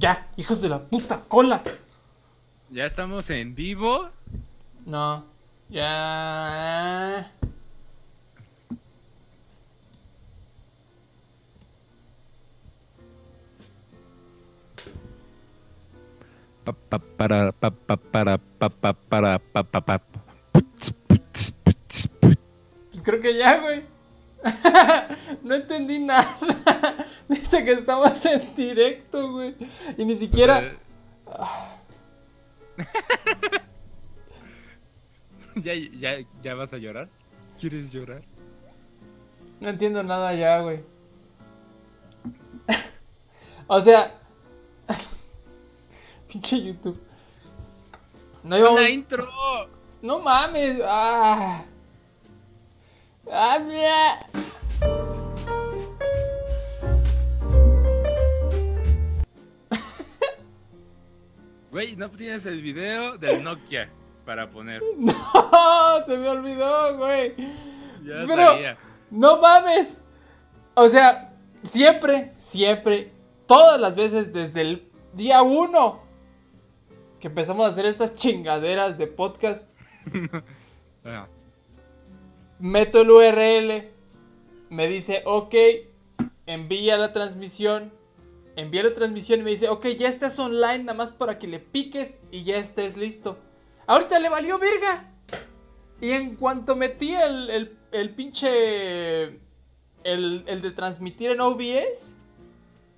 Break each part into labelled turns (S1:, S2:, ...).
S1: Ya, hijos de la puta cola.
S2: ¿Ya estamos en vivo?
S1: No, ya.
S2: Pa, pa, para, pa, pa, para, pa, pa, para, pa, pa, pa.
S1: Pues creo que ya, güey. no entendí nada. Dice que estamos en directo, güey. Y ni siquiera.
S2: ¿Ya, ya, ¿Ya vas a llorar? ¿Quieres llorar?
S1: No entiendo nada ya, güey. o sea. Pinche YouTube. No íbamos.
S2: ¡La intro!
S1: No mames. Ah. Mira.
S2: Güey, no tienes el video del Nokia para poner.
S1: No, se me olvidó, güey.
S2: Ya
S1: Pero-
S2: sabía.
S1: No mames. O sea, siempre, siempre, todas las veces desde el día uno que empezamos a hacer estas chingaderas de podcast, meto el URL, me dice, ok, envía la transmisión, envía la transmisión y me dice, ok, ya estás online, nada más para que le piques y ya estés listo. Ahorita le valió verga. Y en cuanto metí el, el, el pinche... El, el de transmitir en OBS,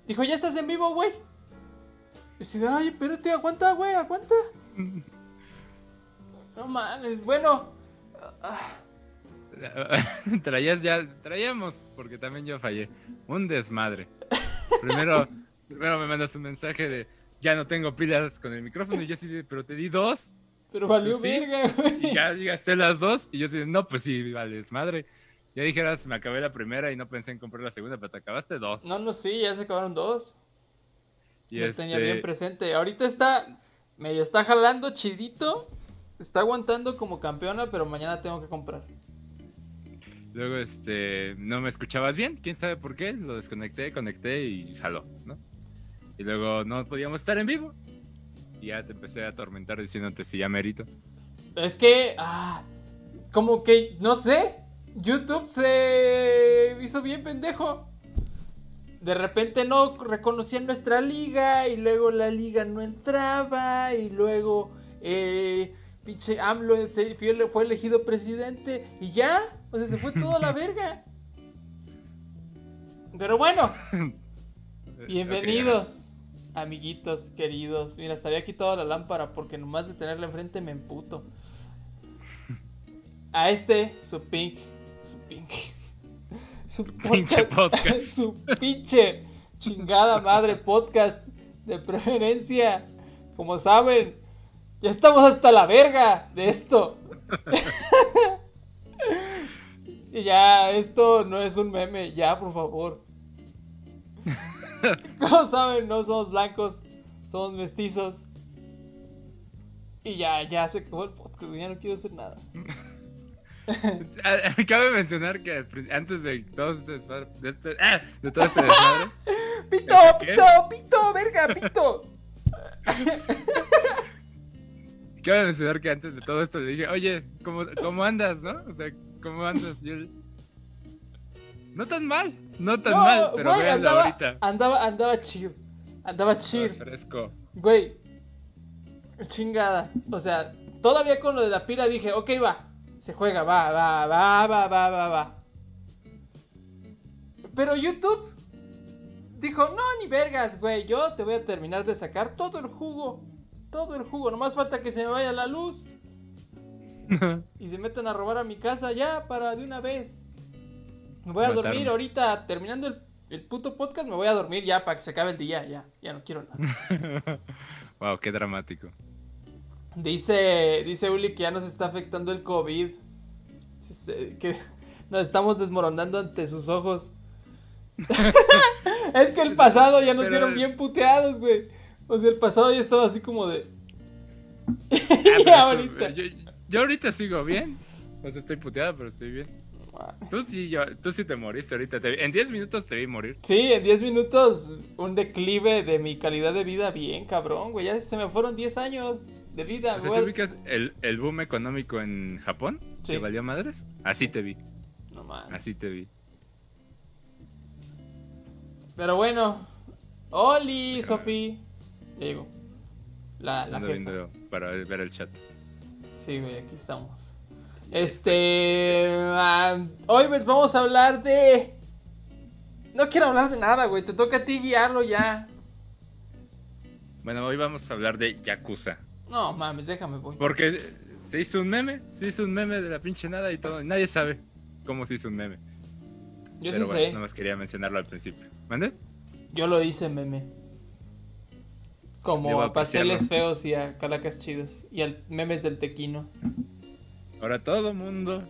S1: dijo, ya estás en vivo, güey. Y dice, ay, espérate, aguanta, güey, aguanta. No mames, bueno. ah,
S2: Traías ya, traíamos, porque también yo fallé. Un desmadre. Primero, primero me mandas un mensaje de ya no tengo pilas con el micrófono y yo de, pero te di dos
S1: Pero valió
S2: Pues sí,
S1: verga, güey.
S2: y ya llegaste las dos y yo de, no, pues sí, vale, desmadre. Ya dijeras, me acabé la primera y no pensé en comprar la segunda, pero te acabaste dos.
S1: No, no, sí, ya se acabaron dos.
S2: y
S1: Lo tenía
S2: este,
S1: bien presente. Ahorita está medio está jalando chidito. Está aguantando como campeona, pero mañana tengo que comprar.
S2: Luego este, no me escuchabas bien, quién sabe por qué, lo desconecté, conecté y jaló, ¿no? Y luego no podíamos estar en vivo. Y ya te empecé a atormentar diciéndote si ya merito.
S1: Es que, ah, como que, no sé, YouTube se hizo bien pendejo. De repente no reconocían nuestra liga y luego la liga no entraba y luego eh, pinche AMLO fue elegido presidente y ya, o sea, se fue toda la verga. Pero bueno, bienvenidos, amiguitos queridos. Mira, hasta había quitado la lámpara porque nomás de tenerla enfrente me emputo. A este, su pink, su pink, su
S2: pinche podcast.
S1: su pinche chingada madre podcast de preferencia. Como saben, ya estamos hasta la verga de esto. Y ya, esto no es un meme, ya, por favor. Como saben, no somos blancos, somos mestizos. Y ya, ya se acabó el podcast, ya no quiero hacer nada.
S2: Ah, Cabe mencionar que al pri- antes de todo este desmadre, de, este- ah, de todo este desmadre,
S1: ¡Pito, pito, pito, verga, pito!
S2: cabe mencionar que antes de todo esto le dije, oye, ¿cómo, cómo andas, no? O sea, ¿cómo andas? Y él, no tan mal, no tan mal, pero
S1: güey,
S2: véanlo
S1: andaba,
S2: ahorita.
S1: andaba, andaba chill. Andaba chill.
S2: fresco.
S1: Güey, chingada. O sea, todavía con lo de la pila dije, ok, va. Se juega, va, va, va, va, va, va, va. Pero YouTube dijo, no, ni vergas, güey. Yo te voy a terminar de sacar todo el jugo. Todo el jugo. Nomás falta que se me vaya la luz. Y se metan a robar a mi casa ya para de una vez. Me voy a
S2: Matarme.
S1: dormir ahorita, terminando el, el puto podcast, me voy a dormir ya para que se acabe el día. Ya, ya no quiero nada.
S2: wow, qué dramático.
S1: Dice, dice Uli que ya nos está afectando el COVID. Que nos estamos desmoronando ante sus ojos. es que el pasado ya nos
S2: Pero-
S1: vieron bien puteados, güey. O sea, el pasado ya estaba así como de.
S2: Ah,
S1: y
S2: esto-
S1: ahorita.
S2: yo, yo ahorita sigo bien. O sea, estoy puteado, pero estoy bien.
S1: mames.
S2: Tú sí, yo- tú sí te moriste ahorita. te en 10 minutos te vi morir.
S1: Sí, en 10 minutos un declive de mi calidad de vida bien cabrón, güey. Ya se me fueron 10 años de vida.
S2: O sea,
S1: güey.
S2: ¿sí ubicas el, el boom económico en Japón?
S1: Sí.
S2: ¿Que valió madres? Así te vi,
S1: No mames.
S2: así te vi.
S1: Pero bueno. Oli, Sofi. Ya llegó. La, la jefa.
S2: para ver el chat.
S1: Sí, güey, aquí estamos. Este. ah, hoy pues, vamos a hablar de. No quiero hablar de nada, güey. Te toca a ti guiarlo ya.
S2: Bueno, hoy vamos a hablar de Yakuza.
S1: No mames, déjame, voy.
S2: Porque se hizo un meme, se hizo un meme de la pinche nada y todo. Nadie sabe cómo se hizo un meme.
S1: Yo
S2: Pero
S1: sí
S2: bueno,
S1: sé.
S2: nada más quería mencionarlo al principio. ¿Mande?
S1: Yo lo hice, meme. Como a pasteles feos y a calacas chidas. Y al memes del tequino.
S2: Ahora todo mundo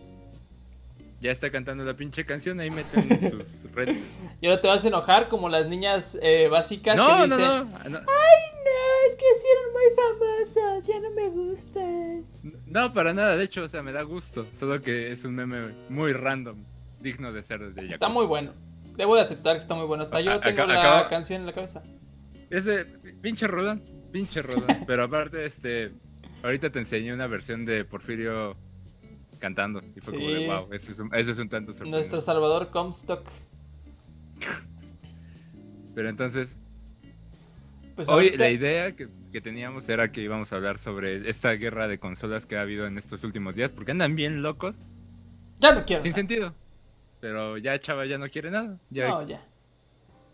S2: ya está cantando la pinche canción. Ahí meten sus redes.
S1: Y ahora te vas a enojar como las niñas eh, básicas
S2: No,
S1: que dicen.
S2: no, no.
S1: No, es que eran muy famosas, ya no me gustan.
S2: No, para nada. De hecho, o sea, me da gusto. Solo que es un meme muy random. Digno de ser de Yakuza.
S1: Está muy bueno. Debo de aceptar que está muy bueno. Hasta yo
S2: A-
S1: tengo
S2: acá-
S1: la canción en la cabeza.
S2: Ese pinche rodón, pinche rodón. Pero aparte, este, ahorita te enseñé una versión de Porfirio cantando. Y fue como
S1: Sí.
S2: de wow, ese es un, ese es un tanto sorprendente.
S1: Nuestro Salvador Comstock.
S2: Pero entonces,
S1: Pues
S2: hoy
S1: ahorita-
S2: la idea que, que teníamos era que íbamos a hablar sobre esta guerra de consolas que ha habido en estos últimos días, porque andan bien locos,
S1: Ya no quiero.
S2: sin
S1: nada.
S2: sentido. Pero ya Chava ya no quiere nada. Ya
S1: No, ya.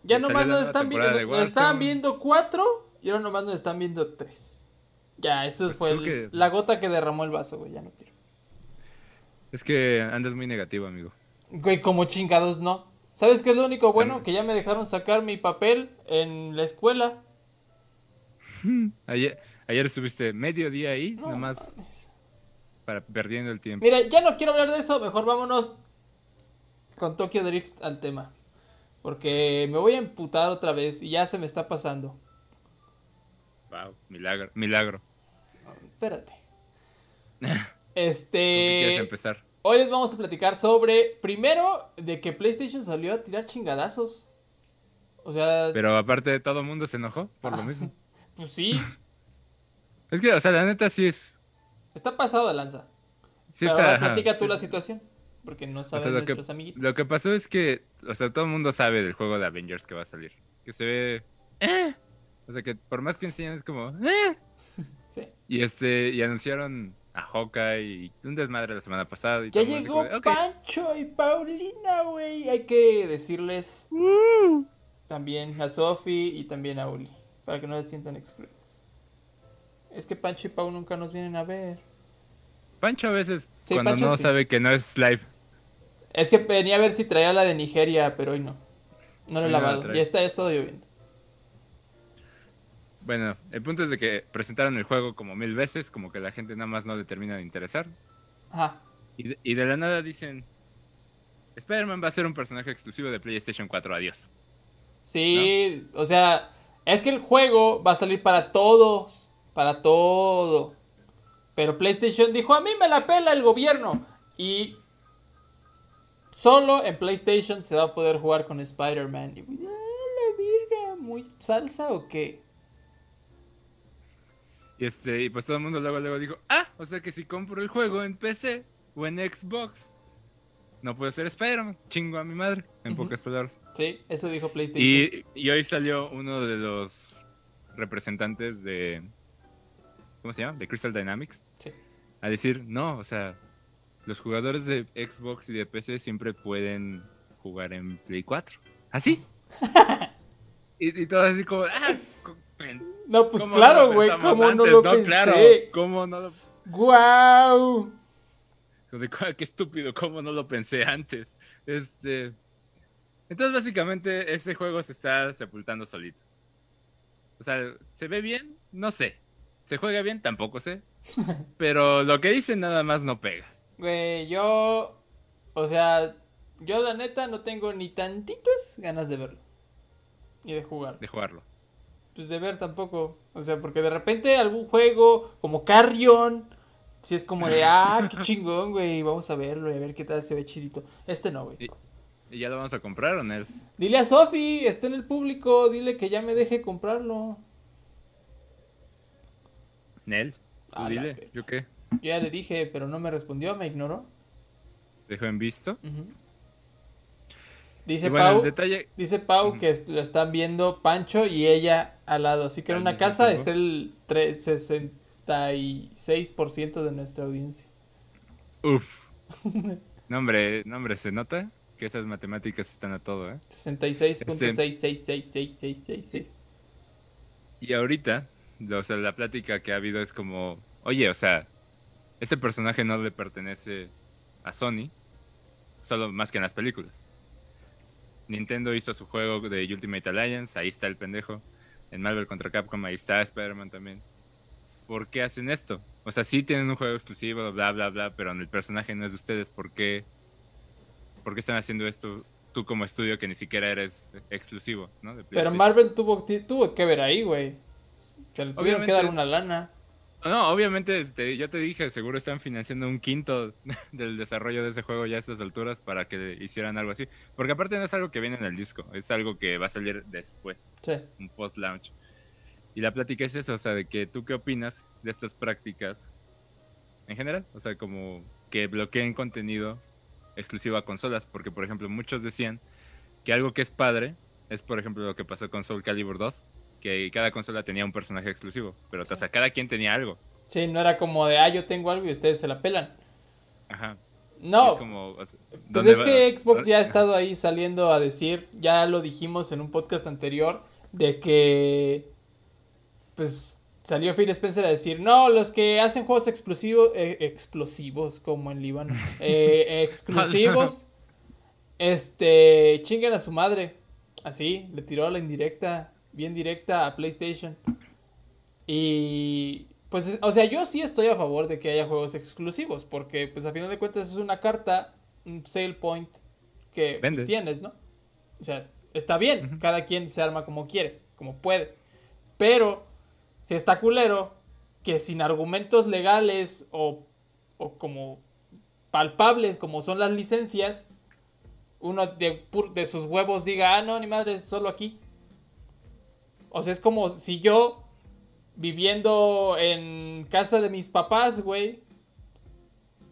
S1: Ya nomás nos están viendo. Nos
S2: Warzone.
S1: viendo cuatro y ahora nomás nos están viendo tres. Ya, eso
S2: Pues
S1: fue
S2: tú
S1: el-
S2: que-
S1: la gota que derramó el vaso, güey. Ya no quiero.
S2: Es que andas muy negativo, amigo.
S1: Güey, como chingados no. ¿Sabes qué es lo único bueno? Que ya me dejaron sacar mi papel en la escuela.
S2: Ayer, ayer estuviste medio día ahí,
S1: No,
S2: nomás
S1: mames.
S2: para perdiendo el tiempo.
S1: Mira, ya no quiero hablar de eso. Mejor vámonos con Tokyo Drift al tema. Porque me voy a emputar otra vez y ya se me está pasando.
S2: Wow, milagro, milagro.
S1: Espérate.
S2: ¿Con qué quieres
S1: Este.
S2: empezar?
S1: Hoy les vamos a platicar sobre. Primero, de que PlayStation salió a tirar chingadazos. O sea,
S2: Pero aparte todo el mundo se enojó por lo mismo.
S1: pues sí,
S2: Es que, o sea, la neta sí es.
S1: está pasado de lanza.
S2: Sí
S1: Pero
S2: está.
S1: ahora platica tú
S2: sí
S1: la situación. Porque no saben
S2: sea, que-
S1: nuestros amiguitos.
S2: Lo que pasó es que, o sea, todo el mundo sabe del juego de Avengers que va a salir. Que se ve. "Eh". O sea, que por más que enseñan es como. "Eh".
S1: Sí.
S2: Y este, y anunciaron a Hawkeye y un desmadre la semana pasada. Y
S1: Ya llegó. Pancho y Paulina, güey. Hay que decirles
S2: Uh.
S1: también a Sofi y también a Uli. Para que no se sientan excluidos. Es que Pancho y Pau nunca nos vienen a ver.
S2: Pancho a veces,
S1: Sí,
S2: cuando
S1: Pancho
S2: no
S1: sí.
S2: sabe que no es live.
S1: Es que venía a ver si traía la de Nigeria, pero hoy no. No lo he
S2: la
S1: lavado. Ya está, ya lloviendo.
S2: Bueno, el punto es de que presentaron el juego como mil veces, como que la gente nada más no le termina de interesar.
S1: Ajá.
S2: Y de, y de la nada dicen, Spider-Man va a ser un personaje exclusivo de PlayStation 4, adiós.
S1: Sí, o sea, es que el juego va a salir para todos, para todo. Pero PlayStation dijo, a mí me la pela el gobierno. Y solo en PlayStation se va a poder jugar con Spider-Man. Y, "Ah, la virga, ¿muy salsa o qué?
S2: Y, este, y pues todo el mundo luego, luego dijo, ah, o sea que si compro el juego en PC o en Xbox, no puedo ser Spider-Man, chingo a mi madre, en pocas palabras.
S1: Sí, eso dijo PlayStation.
S2: Y, y hoy salió uno de los representantes de, ¿cómo se llama? De Crystal Dynamics,
S1: Sí.
S2: a decir, no, o sea, los jugadores de Xbox y de PC siempre pueden jugar en Play 4. ¿Así? y, y todo así como, ah,
S1: No, pues
S2: ¿cómo
S1: claro, güey, ¿cómo no lo
S2: No,
S1: pensé?
S2: claro, ¿cómo no lo
S1: ¡Guau!
S2: "Cuá, Qué estúpido, cómo no lo pensé antes. Este. Entonces, básicamente, ese juego se está sepultando solito. O sea, ¿se ve bien? No sé. ¿Se juega bien? Tampoco sé. Pero lo que dicen nada más no pega.
S1: Güey, yo. O sea, yo la neta no tengo ni tantitas ganas de verlo. Ni de jugar.
S2: de jugarlo.
S1: Pues de ver tampoco. O sea, porque de repente algún juego como Carrion sí es como de, ah, qué chingón, güey, vamos a verlo y a ver qué tal se ve chidito. Este no, güey.
S2: ¿Y, y ya lo vamos a comprar o no?
S1: Dile a Sofi, está en el público, dile que ya me deje comprarlo.
S2: Nel, tú dile. ¿yo qué?
S1: Yo ya le dije, pero no me respondió, me ignoró.
S2: ¿Dejo en visto?
S1: Dice
S2: bueno,
S1: Pau,
S2: detalle...
S1: dice Pau que lo están viendo Pancho y ella al lado. Así que en una casa
S2: tiempo.
S1: está el tre- 66% de nuestra audiencia.
S2: Uf. No, hombre, no, hombre, se nota que esas matemáticas están a todo, ¿eh?
S1: 66.6666666.
S2: Y ahorita, o sea, la plática que ha habido es como, oye, o sea, este personaje no le pertenece a Sony, solo más que en las películas. Nintendo hizo su juego de Ultimate Alliance, ahí está el pendejo. En Marvel contra Capcom, ahí está Spider-Man también. ¿Por qué hacen esto? O sea, sí tienen un juego exclusivo, bla, bla, bla, pero el personaje no es de ustedes. ¿Por qué, ¿Por qué están haciendo esto tú como estudio que ni siquiera eres exclusivo, ¿no? De
S1: Pero? Marvel tuvo, que ver ahí, güey. Se le tuvieron que dar una lana.
S2: No, obviamente, este, yo te dije, seguro están financiando un quinto del desarrollo de ese juego ya a estas alturas para que hicieran algo así. Porque aparte no es algo que viene en el disco, es algo que va a salir después,
S1: Sí.
S2: un post-launch. Y la plática es eso, o sea, de que tú qué opinas de estas prácticas en general, o sea, como que bloqueen contenido exclusivo a consolas, porque por ejemplo muchos decían que algo que es padre es por ejemplo lo que pasó con Soul Calibur 2, que cada consola tenía un personaje exclusivo, pero o sea, cada quien tenía algo.
S1: Sí, no era como de, ah, yo tengo algo y ustedes se la pelan.
S2: Ajá.
S1: No,
S2: Es como, o sea,
S1: pues
S2: ¿dónde
S1: es
S2: va?
S1: que Xbox ya ha estado ahí saliendo a decir, ya lo dijimos en un podcast anterior, de que, pues, salió Phil Spencer a decir, no, los que hacen juegos exclusivos, eh, explosivos, como en Líbano, eh, exclusivos, este, chinguen a su madre. Así, le tiró la indirecta, bien directa a PlayStation. Y pues, es- o sea, yo sí estoy a favor de que haya juegos exclusivos, porque pues a final de cuentas es una carta, un sale point que pues, tienes, ¿no? O sea, está bien, cada quien se arma como quiere, como puede. Pero, si está culero, que sin argumentos legales o, o como palpables como son las licencias, uno de, de sus huevos diga, ah, no, ni madre, solo aquí. O sea, es como si yo, viviendo en casa de mis papás, güey,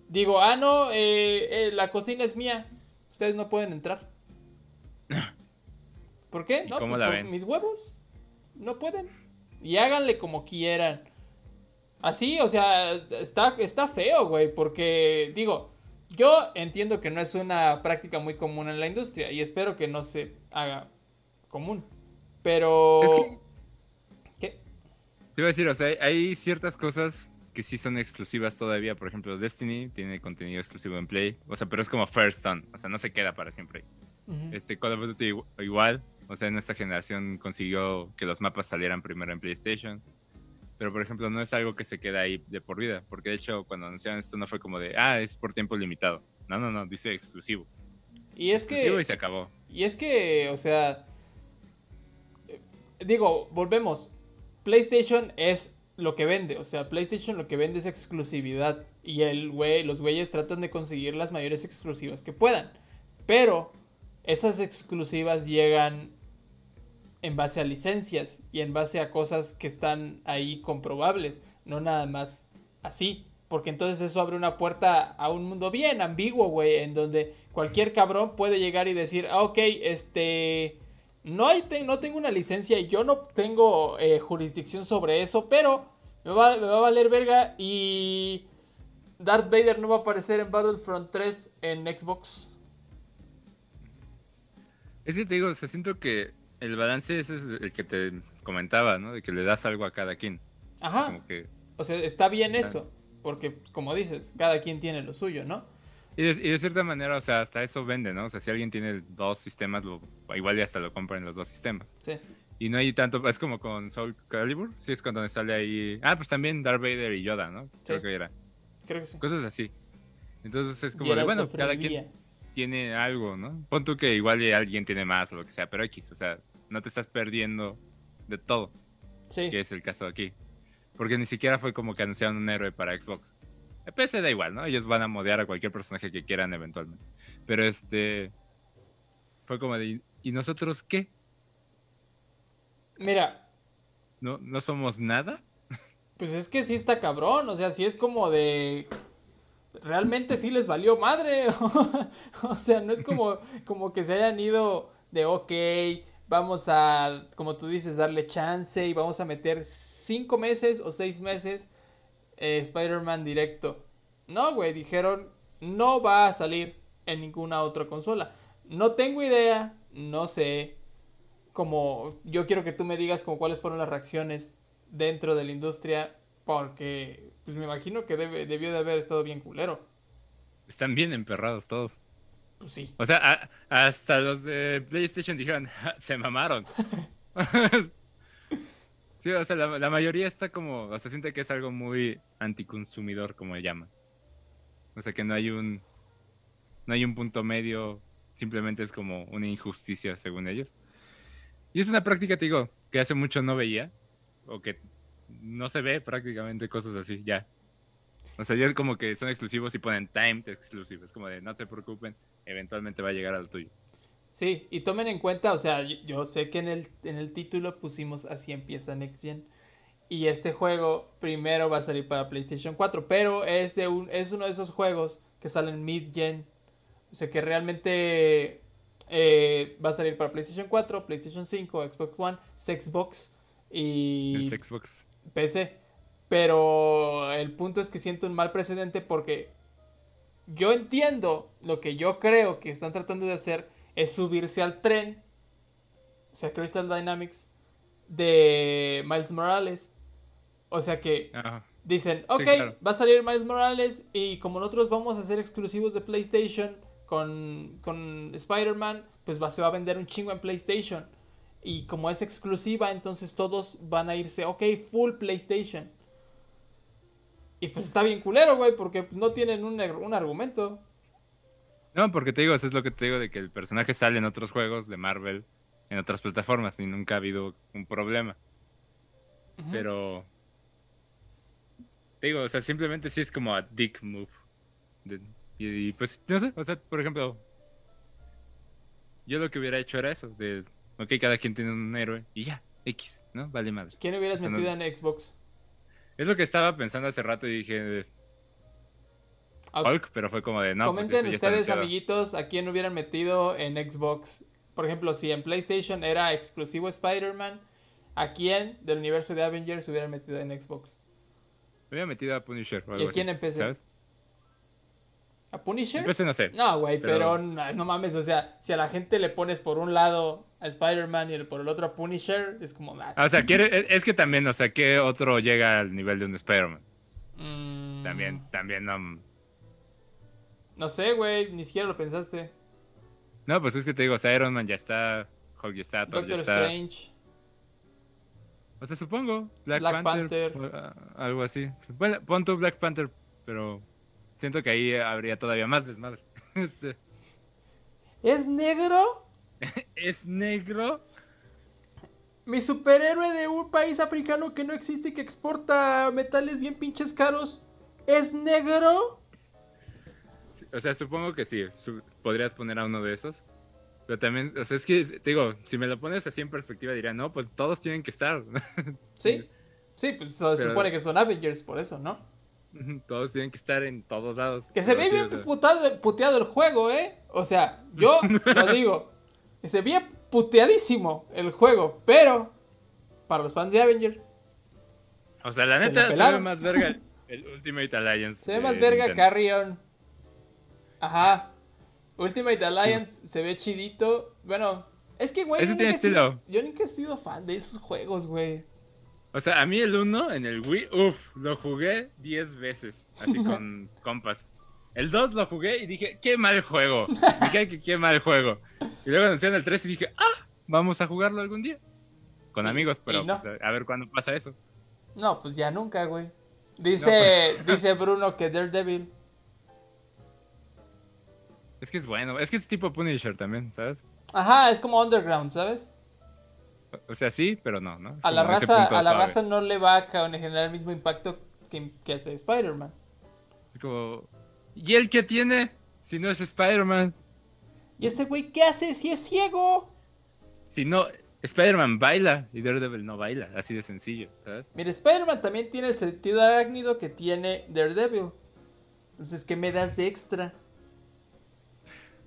S1: digo, ah, no, eh, eh, la cocina es mía, ustedes no pueden entrar. ¿Por qué?
S2: ¿Y
S1: No,
S2: cómo
S1: pues
S2: la
S1: por
S2: ven?
S1: mis huevos. No pueden. Y háganle como quieran. Así, o sea, está, está feo, güey, porque digo, yo entiendo que no es una práctica muy común en la industria y espero que no se haga común. Pero...
S2: Es que-
S1: ¿Qué?
S2: Te iba a decir, o sea, hay- ciertas cosas que sí son exclusivas todavía. Por ejemplo, Destiny tiene contenido exclusivo en Play. O sea, pero es como First Son. O sea, no se queda para siempre. Este Call of Duty igu- igual. O sea, en esta generación consiguió que los mapas salieran primero en PlayStation. Pero, por ejemplo, no es algo que se queda ahí de por vida. Porque, de hecho, cuando anunciaron esto no fue como de, ah, es por tiempo limitado. No, no, no, dice exclusivo.
S1: Y es
S2: exclusivo
S1: que...
S2: y se acabó.
S1: Y es que, o sea, digo, volvemos. PlayStation es lo que vende, o sea, PlayStation lo que vende es exclusividad y el güey, los güeyes tratan de conseguir las mayores exclusivas que puedan. Pero esas exclusivas llegan en base a licencias y en base a cosas que están ahí comprobables, no nada más así. Porque entonces eso abre una puerta a un mundo bien ambiguo, güey, en donde cualquier cabrón puede llegar y decir, ah, ok, este, no, hay no tengo una licencia y yo no tengo eh, jurisdicción sobre eso, pero me va, me va a valer verga y Darth Vader no va a aparecer en Battlefront 3 en Xbox.
S2: Es que te digo, o sea, siento que el balance ese es el que te comentaba, ¿no? De que le das algo a cada quien. O sea,
S1: Ajá.
S2: como que
S1: O sea, está bien eso, porque pues, como dices, cada quien tiene lo suyo, ¿no?
S2: Y de, y de cierta manera, o sea, hasta eso vende, ¿no? O sea, si alguien tiene dos sistemas, lo, igual y hasta lo compra en los dos sistemas.
S1: Sí.
S2: Y no hay tanto, es como con Soul Calibur, sí es cuando sale ahí, ah, pues también Darth Vader y Yoda, ¿no? Creo que era.
S1: Creo que sí.
S2: Cosas así. Entonces es como de, bueno, cada quien tiene algo, ¿no? Pon tú que igual alguien tiene más o lo que sea, pero X, o sea, no te estás perdiendo de todo,
S1: Sí.
S2: que es el caso aquí. Porque ni siquiera fue como que anunciaron un héroe para Xbox. El PC da igual, ¿no? Ellos van a modear a cualquier personaje que quieran eventualmente. Pero este. Fue como de. ¿Y nosotros qué?
S1: Mira,
S2: ¿No, no somos nada?
S1: pues es que sí está cabrón. O sea, sí es como de. Realmente sí les valió madre. o sea, no es como, como que se hayan ido de ok, vamos a, como tú dices, darle chance y vamos a meter cinco meses o seis meses eh, Spider-Man directo. No, güey, dijeron, no va a salir en ninguna otra consola. No tengo idea, no sé. Como yo quiero que tú me digas como cuáles fueron las reacciones dentro de la industria, porque pues me imagino que debe, debió de haber estado bien culero.
S2: Están bien emperrados todos.
S1: Pues sí.
S2: O sea, a- hasta los de PlayStation dijeron, "Ja, se mamaron. sí, o sea, la, mayoría está como, o sea, siente que es algo muy anticonsumidor, como le llaman. O sea, que no hay un, no hay un punto medio, simplemente es como una injusticia, según ellos. Y es una práctica, te digo, que hace mucho no veía, o que no se ve prácticamente cosas así, ya. O sea, ya como que son exclusivos y ponen timed exclusive. Es como de no se preocupen, eventualmente va a llegar al tuyo.
S1: Sí, y tomen en cuenta, o sea, yo, yo sé que en el, en el título pusimos así empieza Next Gen. Y este juego primero va a salir para PlayStation 4, pero es, de un, es uno de esos juegos que salen mid-gen. O sea que realmente eh, va a salir para PlayStation 4, PlayStation 5, Xbox One, Xbox y
S2: El Xbox.
S1: PC. Pero el punto es que siento un mal precedente porque yo entiendo lo que yo creo que están tratando de hacer es subirse al tren, o sea, Crystal Dynamics, de Miles Morales. O sea que
S2: Ajá.
S1: dicen, ok,
S2: claro.
S1: va a salir Miles Morales y como nosotros vamos a hacer exclusivos de PlayStation con, con Spider-Man, pues va, se va a vender un chingo en PlayStation. Y como es exclusiva, entonces todos van a irse, ok, full PlayStation. Y pues está bien culero, güey, porque pues, no tienen un, un argumento.
S2: No, porque te digo, eso es lo que te digo de que el personaje sale en otros juegos de Marvel, en otras plataformas, y nunca ha habido un problema. Pero. Te digo, o sea, simplemente sí es como a dick move. De- y, y, pues, no sé, o sea, por ejemplo. Yo lo que hubiera hecho era eso, de. Ok, cada quien tiene un héroe y ya, X, ¿no? Vale madre.
S1: ¿Quién hubieras
S2: O sea, no-
S1: metido en Xbox?
S2: Es lo que estaba pensando hace rato y dije. Hulk, pero fue como de no. pues,
S1: Comenten ustedes, amiguitos, a quién hubieran metido en Xbox. Por ejemplo, si en PlayStation era exclusivo Spider-Man, ¿a quién del universo de Avengers hubieran metido en Xbox?
S2: Había metido a Punisher o
S1: ¿Y a quién empecé?
S2: ¿Sabes?
S1: ¿A Punisher?
S2: Empecé, no sé.
S1: No, güey, pero,
S2: Pero-
S1: no, no mames, o sea, si a la gente le pones por un lado a Spider-Man y por el otro a Punisher, es como... ah,
S2: Ah, O sea, quiere, es que también, o sea, ¿qué otro llega al nivel de un Spider-Man?
S1: mm,
S2: También, también, no.
S1: No sé, güey, ni siquiera lo pensaste.
S2: No, pues es que te digo, o sea, Iron Man ya está, Hulk ya está, Thor ya
S1: Doctor
S2: está.
S1: Strange.
S2: O sea, supongo, Black,
S1: Black
S2: Panther,
S1: Panther.
S2: o, ah, algo así. Bueno, pon tu Black Panther, pero siento que ahí habría todavía más desmadre. Este,
S1: ¿Es negro?
S2: ¿Es negro?
S1: Mi superhéroe de un país africano que no existe y que exporta metales bien pinches caros. ¿Es negro?
S2: Sí, O sea, supongo que sí, podrías poner a uno de esos. Pero también, o sea, es que, te digo, si me lo pones así en perspectiva, diría, no, pues todos tienen que estar.
S1: Sí. Sí, pues se
S2: Pero-
S1: supone que son Avengers, por eso, ¿no?
S2: todos tienen que estar en todos lados.
S1: Que se ve
S2: sí,
S1: bien
S2: sea,
S1: putado- puteado el juego, ¿eh? O sea, yo lo digo. Que se ve puteadísimo el juego, pero para los fans de Avengers
S2: O sea, la
S1: Se
S2: neta se ve
S1: pelaron.
S2: más verga el, Ultimate Alliance.
S1: se ve más verga
S2: Nintendo.
S1: Carrion. Ajá. Ultimate Alliance se ve chidito. Bueno, es que, güey. Yo
S2: tiene
S1: nunca he sido-
S2: estilo.
S1: yo nunca he sido fan de esos juegos, güey.
S2: O sea, a mí el 1 en el Wii, uff, lo jugué 10 veces, así con compas. El 2 lo jugué y dije, qué mal juego. Me cae que qué mal juego. Y luego anunciaron el 3 y dije, ah, vamos a jugarlo algún día. Con amigos, pero
S1: no.
S2: pues, a, a ver cuándo pasa eso.
S1: No, pues ya nunca, güey. Dice,
S2: pues.
S1: dice Bruno que Daredevil.
S2: Es que es bueno, es que es tipo Punisher también, ¿sabes?
S1: Ajá, es como Underground, ¿sabes?
S2: O sea, sí, pero no, ¿no? Es
S1: A la raza, a la
S2: suave.
S1: raza no le va a generar el mismo impacto que, que hace Spider-Man.
S2: Es como, ¿y él qué tiene? Si no es Spider-Man.
S1: ¿Y ese güey qué hace si es ciego?
S2: Si no, Spider-Man baila y Daredevil no baila, así de sencillo, ¿sabes?
S1: Mira, Spider-Man también tiene el sentido arácnido que tiene Daredevil. Entonces, ¿qué me das de extra?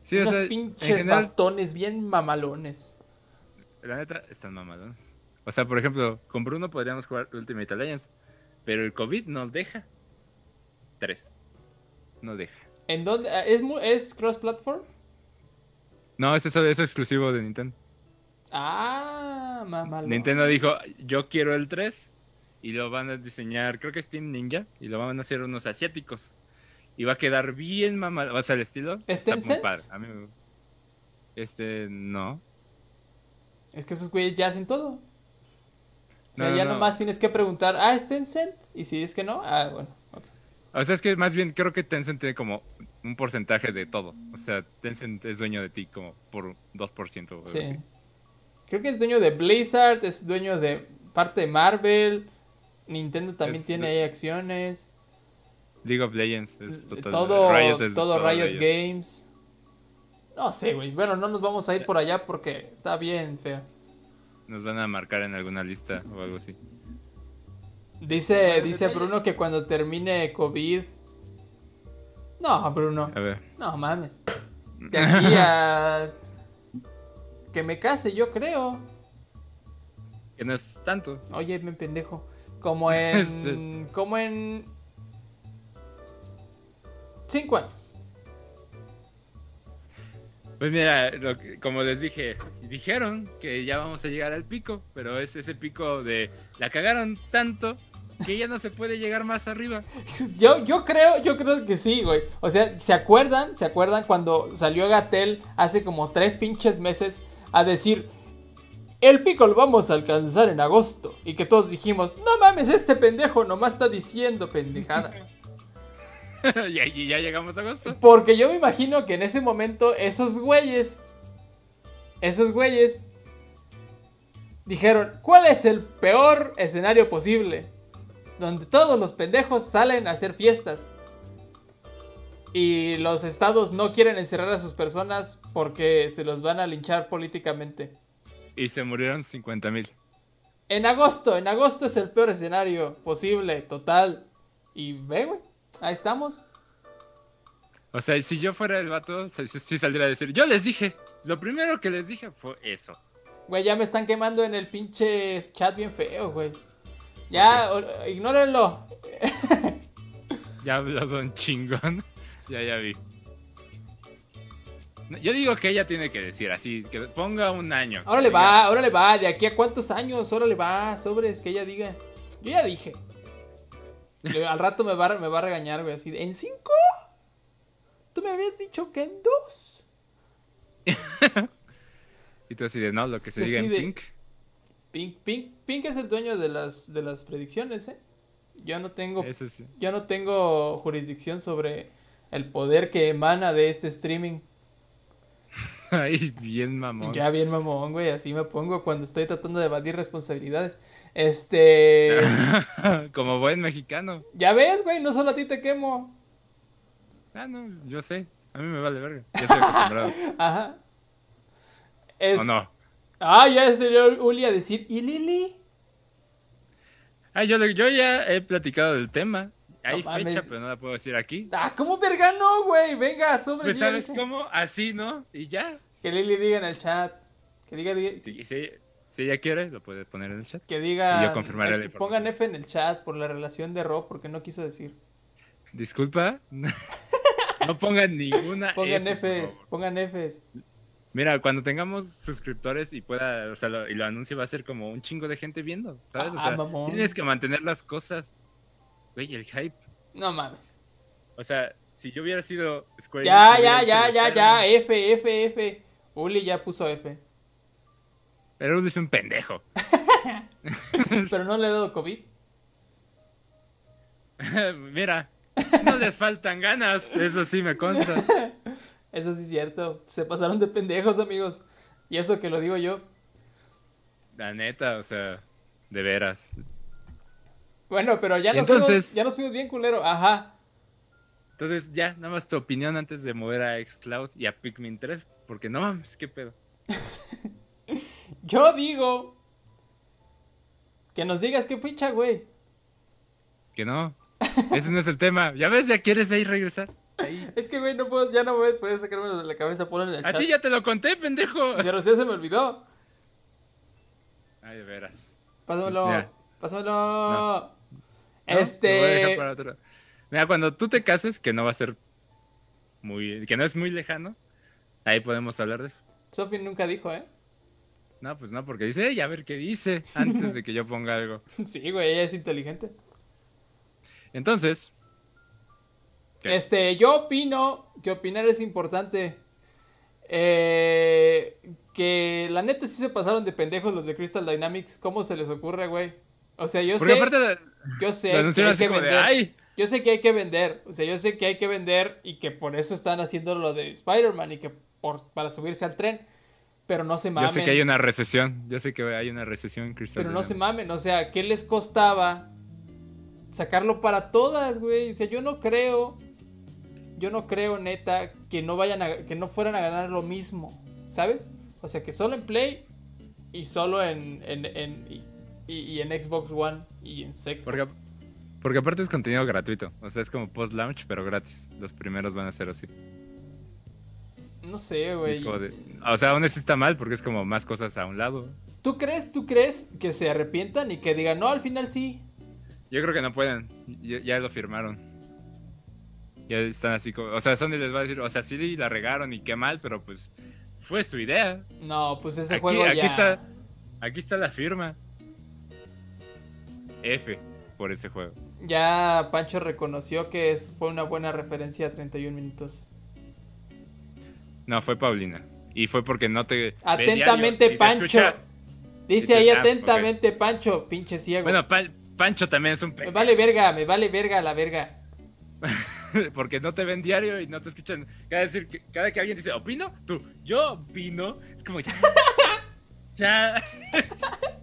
S2: Sí,
S1: Unos
S2: o sea, en
S1: pinches
S2: general,
S1: bastones bien mamalones.
S2: la neta, están mamalones. O sea, por ejemplo, con Bruno podríamos jugar Ultimate Alliance, pero el COVID no deja. Tres. No deja.
S1: ¿En dónde? ah, ¿Es, es cross-platform?
S2: No, es eso es exclusivo de Nintendo.
S1: Ah, mamalón.
S2: Nintendo dijo, yo quiero el 3 y lo van a diseñar, creo que es Team Ninja, y lo van a hacer unos asiáticos. Y va a quedar bien o sea, el estilo
S1: ¿Es
S2: está muy padre. A mí me- Este, no.
S1: Es que esos güeyes ya hacen todo. O sea,
S2: No,
S1: ya
S2: no.
S1: nomás tienes que preguntar, ah, ¿es Tencent? Y si es que no, ah, bueno. ok.
S2: O sea, es que más bien creo que Tencent tiene como un porcentaje de todo. O sea, Tencent es dueño de ti como por 2% o
S1: Sí.
S2: así.
S1: Creo que es dueño de Blizzard, es dueño de parte de Marvel. Nintendo también
S2: Es
S1: tiene
S2: de-
S1: ahí acciones.
S2: League of Legends es total-
S1: todo
S2: Riot es
S1: todo
S2: todo
S1: Riot
S2: Riot.
S1: Games. No sé, güey. Bueno, no nos vamos a ir por allá porque está bien feo.
S2: Nos van a marcar en alguna lista o algo así.
S1: Dice, dice. Bruno que cuando termine COVID. No, Bruno.
S2: A ver.
S1: No mames. De aquí a. Que me case, yo creo.
S2: Que no es tanto.
S1: Oye, me pendejo. Como en.
S2: Este.
S1: Como en. Cinco años.
S2: Pues mira, lo que- como les dije, dijeron que ya vamos a llegar al pico, pero es ese pico de la cagaron tanto que ya no se puede llegar más arriba.
S1: Yo, yo creo, yo creo que sí, güey. O sea, ¿se acuerdan? ¿Se acuerdan cuando salió Gatel hace como tres pinches meses a decir el pico lo vamos a alcanzar en agosto? Y que todos dijimos, no mames, este pendejo nomás está diciendo pendejadas.
S2: y, y ya llegamos a agosto.
S1: Porque yo me imagino que en ese momento esos güeyes, esos güeyes, dijeron, ¿cuál es el peor escenario posible? Donde todos los pendejos salen a hacer fiestas. Y los estados no quieren encerrar a sus personas porque se los van a linchar políticamente.
S2: Y se murieron 50 mil.
S1: En agosto, en agosto es el peor escenario posible, total. Y ve, güey, ahí estamos.
S2: O sea, si yo fuera el vato, sí, saldría a decir, yo les dije, lo primero que les dije fue eso.
S1: Güey, ya me están quemando en el pinche chat bien feo, güey. Ya, ignórenlo.
S2: Ya habló Don Chingón. ya, ya vi. Yo digo que ella tiene que decir así, que ponga un año.
S1: Ahora le va, ahora le va. ¿De aquí a cuántos años? Ahora le va. Sobres, que ella diga. Yo ya dije. Al rato me va, a- me va a regañar, güey, así. de, ¿En cinco? ¿Tú me habías dicho que en dos?
S2: Y tú así de, no, lo que se
S1: Yo
S2: diga en
S1: de-
S2: Pink.
S1: Pink, Pink, Pink es el dueño de las, de las predicciones, ¿eh? Yo no tengo
S2: Eso sí.
S1: yo no tengo jurisdicción sobre el poder que emana de este streaming.
S2: Ay, bien mamón.
S1: Ya bien mamón, güey, así me pongo cuando estoy tratando de evadir responsabilidades. Este,
S2: Como buen mexicano.
S1: ya ves, güey, no solo a ti te quemo.
S2: Ah, no, yo sé. A mí me vale verga. Ya estoy acostumbrado.
S1: Ajá. Es...
S2: ¿O no?
S1: Ah, ya salió Uli a decir, ¿y Lili?
S2: Ah, yo, yo ya he platicado del tema. Hay
S1: No
S2: fecha, pero no la puedo decir aquí.
S1: Ah, ¿cómo verga no, güey? Venga, sobre.
S2: Pues, ¿sabes cómo? Así, ¿no? Y ya.
S1: Que Lili diga en el chat. Que diga, diga-
S2: Si, si, si ella quiere, lo puede poner en el chat.
S1: que diga.
S2: Y yo confirmaré la
S1: eh, Pongan. F en el chat por la relación de Ro, porque no quiso decir.
S2: Disculpa. no pongan ninguna
S1: Pongan
S2: F,
S1: Fs, pongan Fs.
S2: Mira, cuando tengamos suscriptores y pueda, o sea, lo, y lo anuncie, va a ser como un chingo de gente viendo, ¿sabes? O
S1: Ah,
S2: sea,
S1: mamón.
S2: tienes que mantener las cosas. Güey, el hype.
S1: No mames.
S2: O sea, si yo hubiera sido Square
S1: Ya, ya, ya, ya, ya. F, F, F. Uli ya puso F.
S2: Pero Uli es un pendejo.
S1: Pero no le he dado COVID.
S2: Mira, no les faltan ganas, eso sí me consta.
S1: Eso sí es cierto. Se pasaron de pendejos, amigos. Y eso que lo digo yo.
S2: La neta, o sea, de veras.
S1: Bueno, pero ya nos,
S2: Entonces-
S1: fuimos, ya nos fuimos bien, culero. Ajá.
S2: Entonces, ya, nada más tu opinión antes de mover a Xcloud y a Pikmin 3, porque no mames, qué pedo.
S1: Yo digo que nos digas qué ficha, güey.
S2: Que no. Ese no es el tema. Ya ves, ya quieres ahí regresar. Ahí.
S1: Es que, güey, no puedo, ya no voy a poder sacármelo de la cabeza, en el
S2: A
S1: chat.
S2: ti ya te lo conté, pendejo.
S1: Pero sí se me olvidó.
S2: Ay, de veras.
S1: Pásamelo. Pásamelo.
S2: No, Lo voy a
S1: Este.
S2: dejar para otro. Mira, cuando tú te cases, que no va a ser muy. que no es muy lejano, ahí podemos hablar de eso.
S1: Sophie nunca dijo, ¿eh?
S2: No, pues no, porque dice, "Ey, a ver qué dice antes de que yo ponga algo.
S1: Sí, güey, ella es inteligente.
S2: Entonces, ¿Qué?
S1: Este, yo opino que opinar es importante. Eh, que la neta sí se pasaron de pendejos los de Crystal Dynamics. ¿Cómo se les ocurre, güey? O sea, yo
S2: porque
S1: sé,
S2: de-
S1: yo sé que hay que
S2: de,
S1: vender. Yo sé que hay que vender. O sea, yo sé que hay que vender y que por eso están haciendo lo de Spider-Man y que por, para subirse al tren. Pero no se
S2: yo
S1: mamen.
S2: sé que hay una recesión, yo sé que hay una recesión Crystal
S1: Pero no se mamen, o sea, ¿qué les costaba sacarlo para todas, güey? O sea, yo no creo, yo no creo, neta, que no vayan a, que no fueran a ganar lo mismo, ¿sabes? O sea, que solo en Play y solo en, en, en- y, en Xbox One y en Xbox.
S2: Porque, porque aparte es contenido gratuito, o sea, es como post-launch, pero gratis. Los primeros van a ser así.
S1: No sé, güey.
S2: o sea, aún así está mal porque es como más cosas a un lado.
S1: ¿Tú crees, tú crees que se arrepientan y que digan, no, al final sí?
S2: Yo creo que no pueden. Ya, ya lo firmaron. Ya están así como. O sea, Sony les va a decir, o sea, sí la regaron y qué mal, pero pues fue su idea.
S1: No, pues ese
S2: Aquí,
S1: juego
S2: aquí
S1: ya...
S2: está. Aquí está la firma. F por ese juego.
S1: Ya Pancho reconoció que es, fue una buena referencia a 31 minutos.
S2: No, fue Paulina. Y fue porque no te.
S1: Atentamente,
S2: diario
S1: Pancho.
S2: escucha.
S1: Dice
S2: te-
S1: ahí
S2: ah,
S1: atentamente, Pancho, pinche ciego.
S2: Bueno, Pa- Pancho también es un
S1: me vale verga, me vale verga la verga.
S2: porque no te ven diario y no te escuchan. Cada, decir que, cada que alguien dice, opino, tú, yo opino. Es como ya. ya.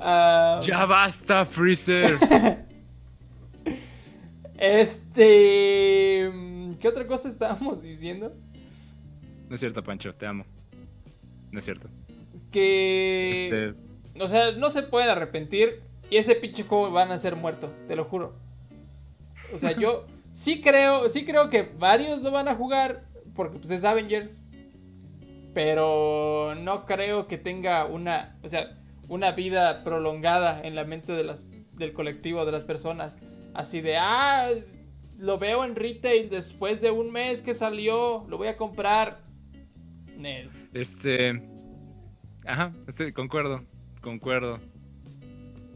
S1: Ah,
S2: ya basta, Freezer.
S1: Este. ¿Qué otra cosa estábamos diciendo?
S2: No es cierto, Pancho, te amo. No es cierto.
S1: Que.
S2: Este,
S1: O sea, no se pueden arrepentir. Y ese pinche juego van a ser muerto, te lo juro. O sea, yo sí creo, sí creo que varios lo van a jugar. Porque pues es Avengers. Pero no creo que tenga una. O sea, una vida prolongada en la mente de las, del colectivo, de las personas. Así de, ah, lo veo en retail después de un mes que salió, lo voy a comprar. Nel.
S2: este. Ajá, estoy, concuerdo. Concuerdo.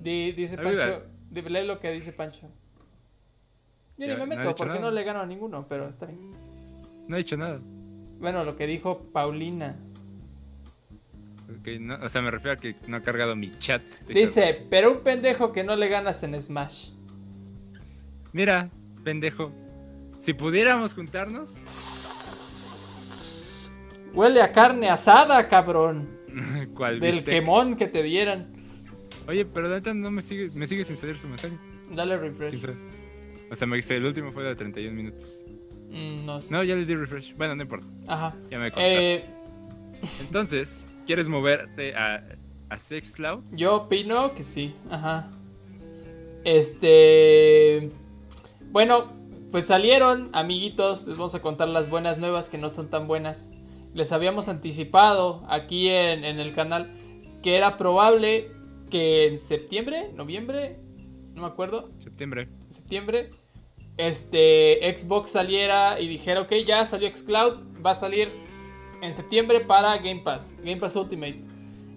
S1: Di- dice Pancho, di- lee lo que dice Pancho. Yo ni me
S2: no
S1: meto
S2: dicho
S1: porque
S2: nada.
S1: no le gano a ninguno, pero está bien.
S2: No he dicho nada.
S1: Bueno, lo que dijo Paulina.
S2: No, o sea, me refiero a que no ha cargado mi chat.
S1: Dice, pero un pendejo que no le ganas en Smash.
S2: Mira, pendejo. Si pudiéramos juntarnos.
S1: Huele a carne asada, cabrón.
S2: ¿Cuál
S1: Del
S2: viste?
S1: quemón que te dieran.
S2: Oye, pero neta no me sigue, me sigue sin salir su mensaje.
S1: Dale
S2: ¿Quién
S1: refresh.
S2: O sea, me dice, el último fue de 31 minutos.
S1: Mm, no sé.
S2: No, ya le di refresh. Bueno, no importa.
S1: Ajá.
S2: Ya me contaste.
S1: Eh,
S2: Entonces, ¿quieres moverte a, a Sexcloud?
S1: yo opino que sí. Ajá. Este. Bueno, pues salieron, amiguitos. Les vamos a contar las buenas nuevas que no son tan buenas. Les habíamos anticipado aquí en, en el canal que era probable que en septiembre, noviembre, no me acuerdo,
S2: Septiembre.
S1: septiembre, este Xbox saliera y dijera, ok, ya salió Xcloud, va a salir en septiembre para Game Pass, Game Pass Ultimate.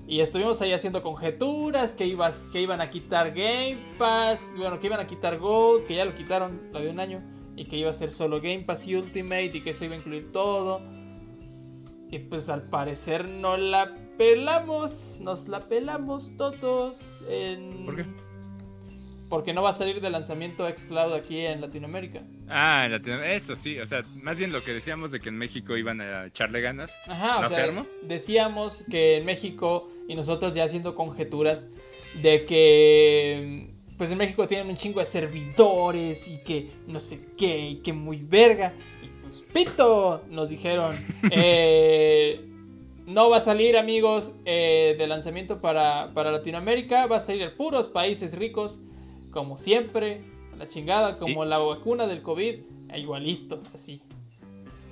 S1: Y estuvimos ahí haciendo conjeturas que, ibas, que iban a quitar Game Pass, bueno, que iban a quitar Gold, que ya lo quitaron, lo de un año, y que iba a ser solo Game Pass y Ultimate y que eso iba a incluir todo. Y pues al parecer no la pelamos, nos la pelamos todos en...
S2: ¿Por qué?
S1: Porque no va a salir de lanzamiento Xcloud aquí en Latinoamérica.
S2: Ah, en Latino- eso sí, o sea, más bien lo que decíamos de que en México iban a echarle ganas.
S1: Ajá,
S2: ¿No
S1: o
S2: se
S1: sea,
S2: armó?
S1: decíamos que en México y nosotros ya haciendo conjeturas de que pues en México tienen un chingo de servidores y que no sé qué, y que muy verga. Y pues pito, nos dijeron. eh, no va a salir, amigos, eh, de lanzamiento para, para Latinoamérica. Va a salir en puros países ricos, como siempre. La chingada, como la vacuna del COVID. Igualito, así.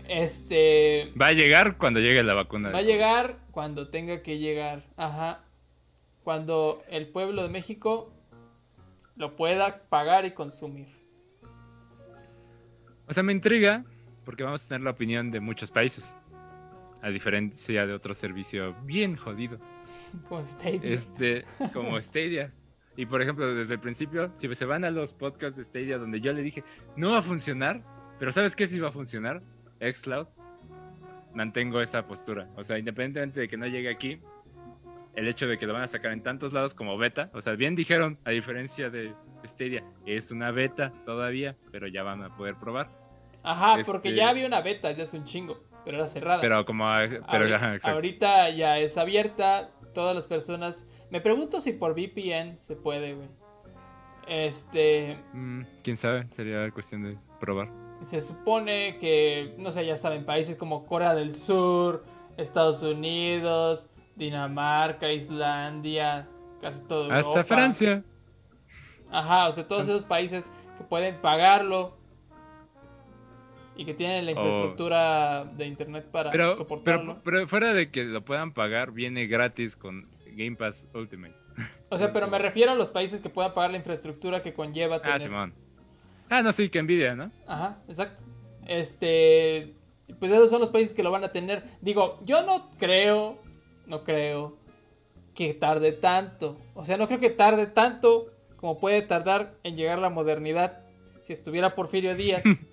S1: Este.
S2: Va a llegar cuando llegue la vacuna.
S1: Va a llegar cuando tenga que llegar. Ajá. Cuando el pueblo de México lo pueda pagar y consumir.
S2: O sea, me intriga porque vamos a tener la opinión de muchos países. A diferencia de otro servicio bien jodido.
S1: Como Stadia.
S2: Este, como Stadia. Y por ejemplo, desde el principio, si se van a los podcasts de Stadia donde yo le dije, no va a funcionar, pero ¿sabes qué sí va a funcionar? Xcloud. Mantengo esa postura. O sea, independientemente de que no llegue aquí, el hecho de que lo van a sacar en tantos lados como beta, o sea, bien dijeron, a diferencia de Stadia, es una beta todavía, pero ya van a poder probar.
S1: Ajá, porque
S2: este-
S1: ya había una beta ya hace un chingo, pero era cerrada.
S2: Pero como... Pero, exacto.
S1: ahorita ya es abierta. Todas las personas. Me pregunto si por VPN se puede, güey. Este.
S2: Mm, ¿Quién sabe? Sería cuestión de probar.
S1: Se supone que, no sé, ya saben, países como Corea del Sur, Estados Unidos, Dinamarca, Islandia, casi todo.
S2: Hasta
S1: Europa.
S2: Francia.
S1: Ajá, o sea, todos esos países que pueden pagarlo y que tienen la
S2: O-
S1: infraestructura de internet para
S2: Pero,
S1: soportarlo.
S2: pero, pero fuera de que lo puedan pagar, viene gratis con Game Pass Ultimate.
S1: o sea, pero me refiero a los países que puedan pagar la infraestructura que conlleva tener.
S2: Ah, Simón. Ah, no, sí, que envidia, ¿no?
S1: Ajá, exacto. Este, pues esos son los países que lo van a tener. Digo, yo no creo, no creo que tarde tanto. O sea, no creo que tarde tanto como puede tardar en llegar la modernidad. Si estuviera Porfirio Díaz,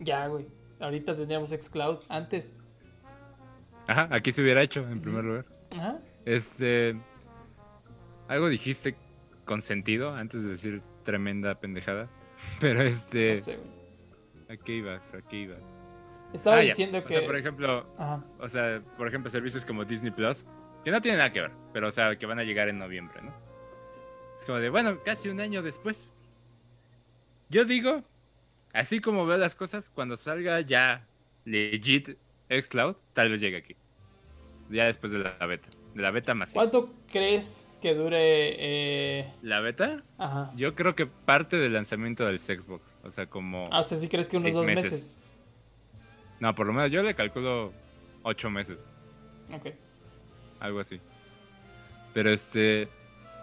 S1: ya, güey. Ahorita tendríamos Xcloud antes.
S2: Ajá, aquí se hubiera hecho en primer lugar.
S1: Ajá.
S2: Este. Algo dijiste con sentido antes de decir tremenda pendejada. Pero este.
S1: No sé, güey.
S2: ¿A qué ibas? ¿A qué ibas?
S1: Estaba
S2: Ah, ya.
S1: diciendo
S2: O
S1: que.
S2: sea, por ejemplo,
S1: Ajá.
S2: o sea, por ejemplo, servicios como Disney Plus, que no tienen nada que ver, pero o sea, que van a llegar en noviembre, ¿no? Es como de, bueno, casi un año después. Yo digo, así como veo las cosas, cuando salga ya legit xCloud, tal vez llegue aquí. Ya después de la beta, de la beta más.
S1: ¿Cuánto crees que dure? eh,
S2: La beta,
S1: Ajá.
S2: yo creo que parte del lanzamiento del Xbox, o sea, como
S1: Ah, o sea, si crees que unos dos
S2: meses.
S1: meses.
S2: no, por lo menos yo le calculo ocho meses.
S1: Ok.
S2: algo así. Pero este,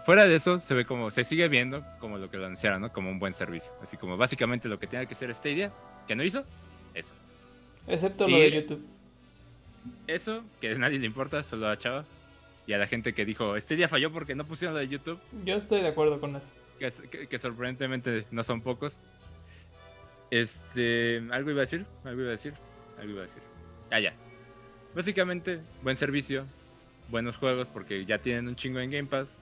S2: fuera de eso, se ve como, se sigue viendo como lo que lo anunciaron, ¿no? Como un buen servicio. Así como básicamente lo que tenía que ser Stadia, que no hizo, eso.
S1: Excepto
S2: Y-
S1: lo de YouTube.
S2: Eso, que a nadie le importa, solo a Chava. Y a la gente que dijo, Stadia falló porque no pusieron lo de YouTube,
S1: Yo estoy de acuerdo con eso.
S2: que, es- que- que sorprendentemente no son pocos. Este, algo iba a decir, algo iba a decir, algo iba a decir. Ah, ya. Básicamente, buen servicio, buenos juegos porque ya tienen un chingo en Game Pass.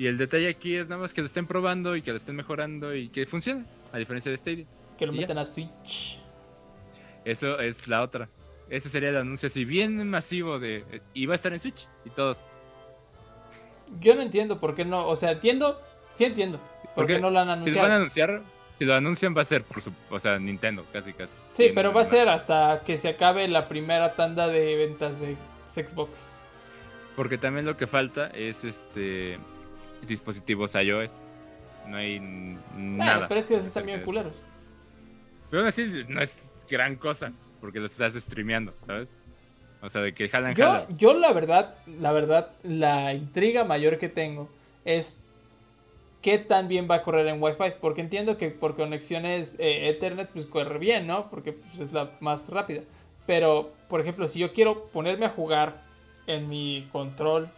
S2: Y el detalle aquí es nada más que lo estén probando y que lo estén mejorando y que funcione, a diferencia de Stadia.
S1: Que lo metan a Switch.
S2: Eso es la otra. Ese sería el anuncio así bien masivo de... Y va a estar en Switch y todos.
S1: Yo no entiendo por qué no. O sea, entiendo. Sí entiendo. ¿Por qué no lo han
S2: Si lo
S1: anunciado?
S2: van a anunciar, si lo anuncian va a ser por su... O sea, Nintendo, casi casi.
S1: Sí,
S2: Bien
S1: pero va a ser hasta que se acabe la primera tanda de ventas de Xbox.
S2: Porque también lo que falta es este dispositivos iOS. No hay
S1: Bueno,
S2: nada.
S1: pero es que están bien culeros.
S2: Pero aún así no es gran cosa, porque los estás streameando, ¿sabes? O sea, de que jalan,
S1: Yo,
S2: jalan.
S1: yo la verdad, la verdad, la intriga mayor que tengo es qué tan bien va a correr en Wi-Fi. Porque entiendo que por conexiones eh, Ethernet, pues corre bien, ¿no? Porque pues, es la más rápida. Pero, por ejemplo, si yo quiero ponerme a jugar en mi control,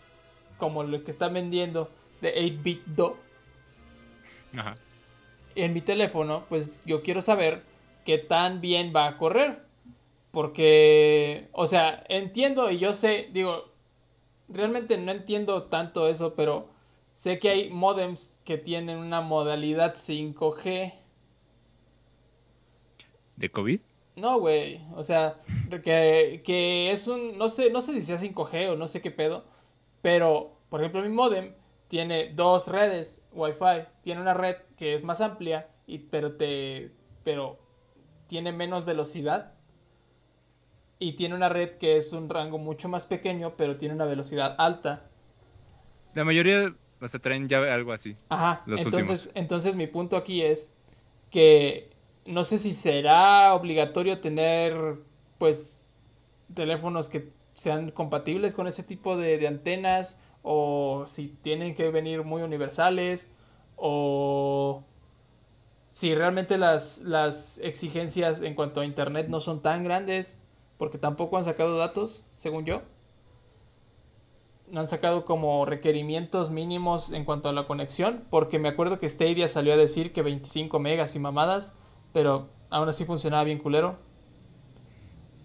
S1: como lo que están vendiendo de 8-bit Do,
S2: Ajá.
S1: en mi teléfono, pues yo quiero saber qué tan bien va a correr. Porque, o sea, entiendo y yo sé, digo, realmente no entiendo tanto eso, pero sé que hay modems que tienen una modalidad 5G.
S2: ¿De COVID?
S1: No, güey, o sea, que, que es un, no sé, no sé si sea 5G o no sé qué pedo, pero, por ejemplo, mi modem tiene dos redes Wi-Fi. Tiene una red que es más amplia, y, pero, te, pero tiene menos velocidad. Y tiene una red que es un rango mucho más pequeño, pero tiene una velocidad alta.
S2: La mayoría, o sea, traen ya algo así.
S1: Ajá.
S2: Los
S1: entonces,
S2: últimos.
S1: entonces mi punto aquí es que no sé si será obligatorio tener, pues, teléfonos que sean compatibles con ese tipo de, de antenas o si tienen que venir muy universales o si realmente las, las exigencias en cuanto a internet no son tan grandes porque tampoco han sacado datos, según yo. No han sacado como requerimientos mínimos en cuanto a la conexión, porque me acuerdo que Stadia salió a decir que 25 megas y mamadas, pero aún así funcionaba bien culero.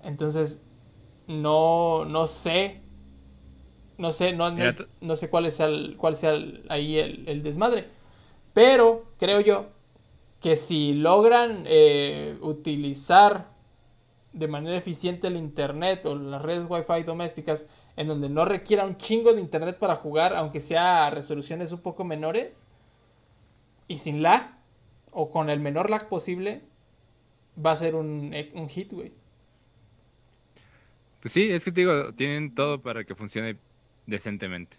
S1: Entonces, no, no sé. No sé, no, no, no sé cuál sea, el- cuál sea el- ahí el, el desmadre. Pero creo yo que si logran eh, utilizar de manera eficiente el internet o las redes wifi domésticas en donde no requiera un chingo de internet para jugar, aunque sea a resoluciones un poco menores y sin lag o con el menor lag posible, va a ser un, eh, un hit, güey.
S2: Pues sí, es que te digo, tienen todo para que funcione decentemente.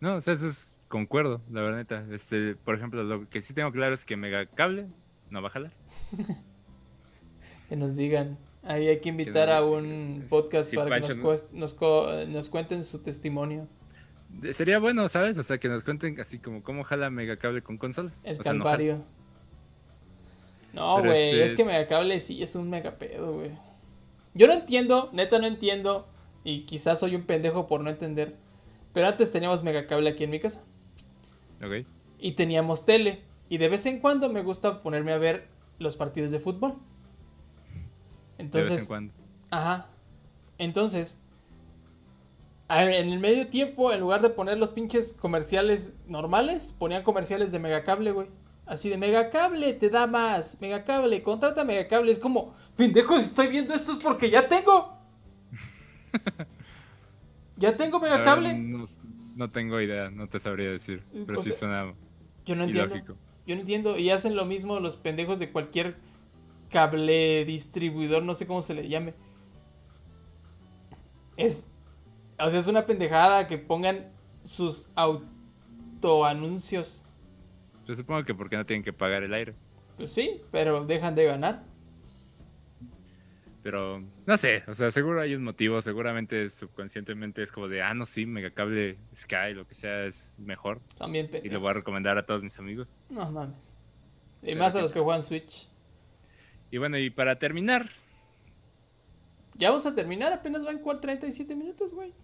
S2: No, o sea, eso es concuerdo, la verdad. neta. Este, por ejemplo, lo que sí tengo claro es que Megacable no va a jalar.
S1: Que nos digan. Ahí hay que invitar a un
S2: es-
S1: podcast
S2: sí,
S1: para que nos, nos, nos cuenten su testimonio.
S2: Sería bueno, ¿sabes? O sea, que nos cuenten así como cómo jala Megacable con consolas.
S1: El
S2: o sea, no jala.
S1: calvario. No, güey,
S2: este
S1: es que Megacable sí es un megapedo, güey. Yo no entiendo, neta no entiendo, y quizás soy un pendejo por no entender, pero antes teníamos Megacable aquí en mi casa,
S2: Ok.
S1: y teníamos tele, y de vez en cuando me gusta ponerme a ver los partidos de fútbol.
S2: De
S1: Entonces,
S2: vez en cuando.
S1: Ajá. Entonces, en el medio tiempo, en lugar de poner los pinches comerciales normales, ponían comerciales de Megacable, güey. Así de Megacable, te da más. Megacable, contrata Megacable. Es como, pendejos, estoy viendo esto es porque ya tengo. ya tengo Megacable.
S2: No, no tengo idea, no te sabría decir. Pero
S1: O
S2: sí
S1: sea,
S2: suena
S1: Yo no entiendo. Yo no entiendo. Y hacen lo mismo los pendejos de cualquier cable distribuidor, no sé cómo se le llame. Es. O sea, es una pendejada que pongan sus autoanuncios.
S2: Yo supongo que porque no tienen que pagar el aire.
S1: Pues sí, pero dejan de ganar.
S2: Pero no sé, o sea, seguro hay un motivo, seguramente subconscientemente es como de, ah, no, sí, Megacable Sky, lo que sea, es mejor.
S1: También
S2: Y
S1: pendejos.
S2: voy a recomendar a todos mis amigos.
S1: No mames. Y
S2: Pero
S1: más a los que juegan Switch.
S2: Y bueno, y para terminar,
S1: Ya vamos a terminar, apenas van cual 37 minutos, güey.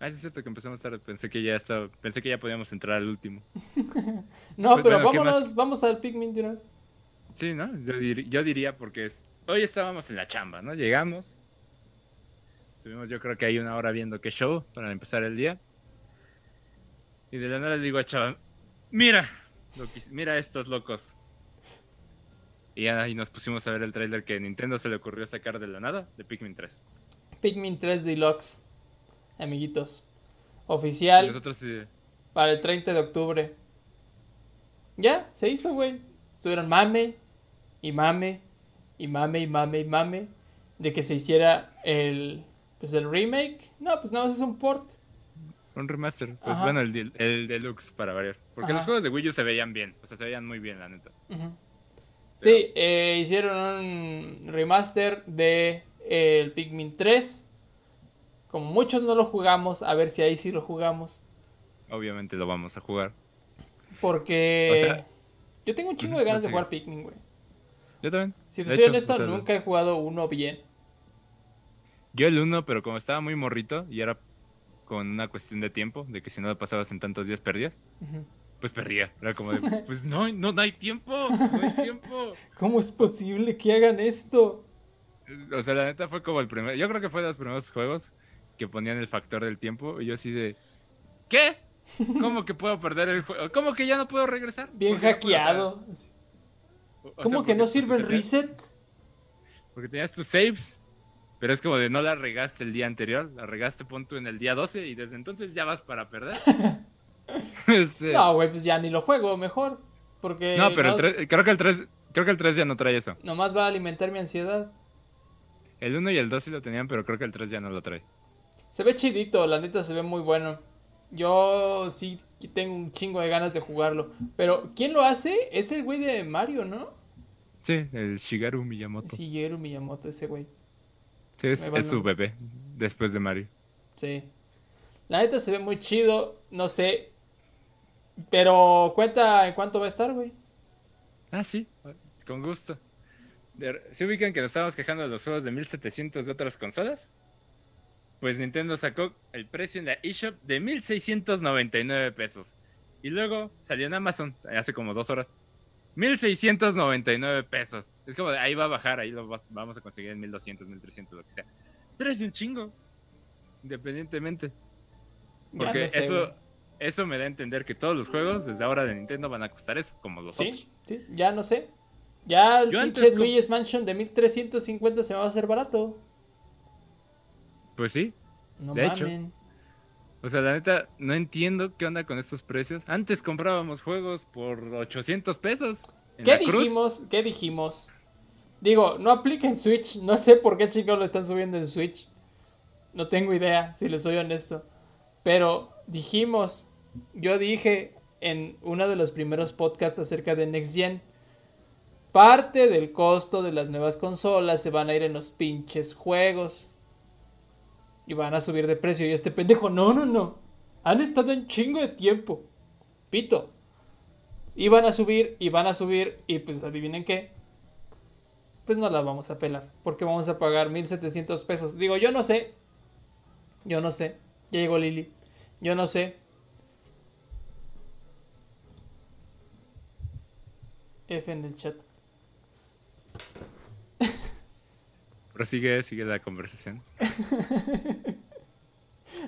S2: ah, sí es cierto que empezamos tarde, pensé que ya estaba, pensé que ya podíamos entrar al último.
S1: No,
S2: Pues
S1: pero vámonos, vamos al Pikmin de una vez.
S2: Sí, ¿no? Yo, dir- yo diría porque es- hoy estábamos en la chamba, ¿no? Llegamos. Estuvimos yo creo que ahí una hora viendo qué show para empezar el día. Y de la nada le digo a Chava, mira, lo que- mira estos locos. Y ya ahí nos pusimos a ver el tráiler que Nintendo se le ocurrió sacar de la nada de Pikmin 3.
S1: Pikmin 3 Deluxe, amiguitos.
S2: Y
S1: Oficial
S2: nosotros sí,
S1: para el 30 de octubre. Ya, se hizo, güey. Estuvieron mame y mame y mame y mame y mame de que se hiciera el pues el remake. No, pues nada más es un port.
S2: un remaster. Pues
S1: Ajá.
S2: bueno, el, el deluxe para variar. Porque los
S1: Ajá.
S2: juegos de Wii U se veían bien. O sea, se veían muy bien, la neta.
S1: Sí, eh, hicieron un remaster de eh, el Pikmin 3. Como muchos no lo jugamos, a ver si ahí sí lo jugamos.
S2: Obviamente lo vamos a jugar.
S1: Porque
S2: O sea-
S1: yo tengo un chingo de ganas de
S2: sigue.
S1: jugar Pikmin, güey.
S2: Yo también.
S1: Si te soy honesto,
S2: o sea,
S1: nunca he jugado uno bien.
S2: Yo el 1, pero como estaba muy morrito y era con una cuestión de tiempo, de que si no lo pasabas en tantos días perdías, pues perdía. Era como de, pues no, no, no hay tiempo, no hay tiempo.
S1: ¿Cómo es posible que hagan esto?
S2: O sea, la neta fue como el primer, yo creo que fue de los primeros juegos que ponían el factor del tiempo y yo así de, ¿qué? ¿Cómo que puedo perder el juego? ¿Cómo que ya no puedo regresar?
S1: Bien
S2: ¿Por qué no puedo? O sea,
S1: ¿Cómo que no sirve el reset?
S2: Porque tenías tus saves, pero es como de no la regaste el día anterior, la regaste pon tú en el día 12 y desde entonces ya vas para perder. Este,
S1: No, güey, pues ya ni lo juego, mejor. Porque
S2: no, pero el
S1: no-
S2: 3, creo que el 3, creo que el 3 ya no trae eso.
S1: nomás va a alimentar mi ansiedad.
S2: El 1 y el 2 sí lo tenían, pero creo que el 3 ya no lo trae.
S1: Se ve chidito, la neta se ve muy bueno. Yo sí tengo un chingo de ganas de jugarlo. Pero, ¿quién lo hace? Es el güey de Mario, ¿no?
S2: Sí, el Shigeru Miyamoto. Sí,
S1: Shigeru Miyamoto, ese güey.
S2: es,
S1: va
S2: es su bebé, después de Mario.
S1: Sí. La neta se ve muy chido, no sé. Pero cuenta en cuánto va a estar, güey.
S2: Ah, sí, con gusto. ¿Se ubican que nos estábamos quejando de los juegos de 1700 de otras consolas? Pues Nintendo sacó el precio en la eShop de 1699 pesos. Y luego salió en Amazon hace como dos horas. 1699 pesos. Es como de ahí va a bajar, ahí lo vamos a conseguir en 1200, 1300, lo que sea. Pero es de un chingo. Independientemente. Porque
S1: no sé,
S2: eso,
S1: güey.
S2: eso me da a entender que todos los juegos desde ahora de Nintendo van a costar eso, como los
S1: Sí,
S2: otros.
S1: sí, ya no sé. Ya el
S2: Yo
S1: pinche Luigi's Mansion de 1350 se me va a hacer barato.
S2: Pues sí.
S1: No
S2: De hecho. O sea, la neta, no entiendo qué onda con estos precios. Antes comprábamos juegos por 800 pesos. En
S1: ¿Qué
S2: la cruz.
S1: dijimos? ¿Qué dijimos? Digo, no aplica en Switch. No sé por qué chicos lo están subiendo en Switch. No tengo idea, si les soy honesto. Pero dijimos, yo dije en uno de los primeros podcasts acerca de Next Gen, parte del costo de las nuevas consolas se van a ir en los pinches juegos. Y van a subir de precio. Y este pendejo, no, no, no. Han estado en chingo de tiempo. Pito. Iban a subir, y van a subir, y pues adivinen qué. Pues no la vamos a pelar, porque vamos a pagar 1700 pesos. Digo, yo no sé. Yo no sé. Ya llegó Lili. Yo no sé. F en el chat.
S2: Prosigue, sigue la conversación.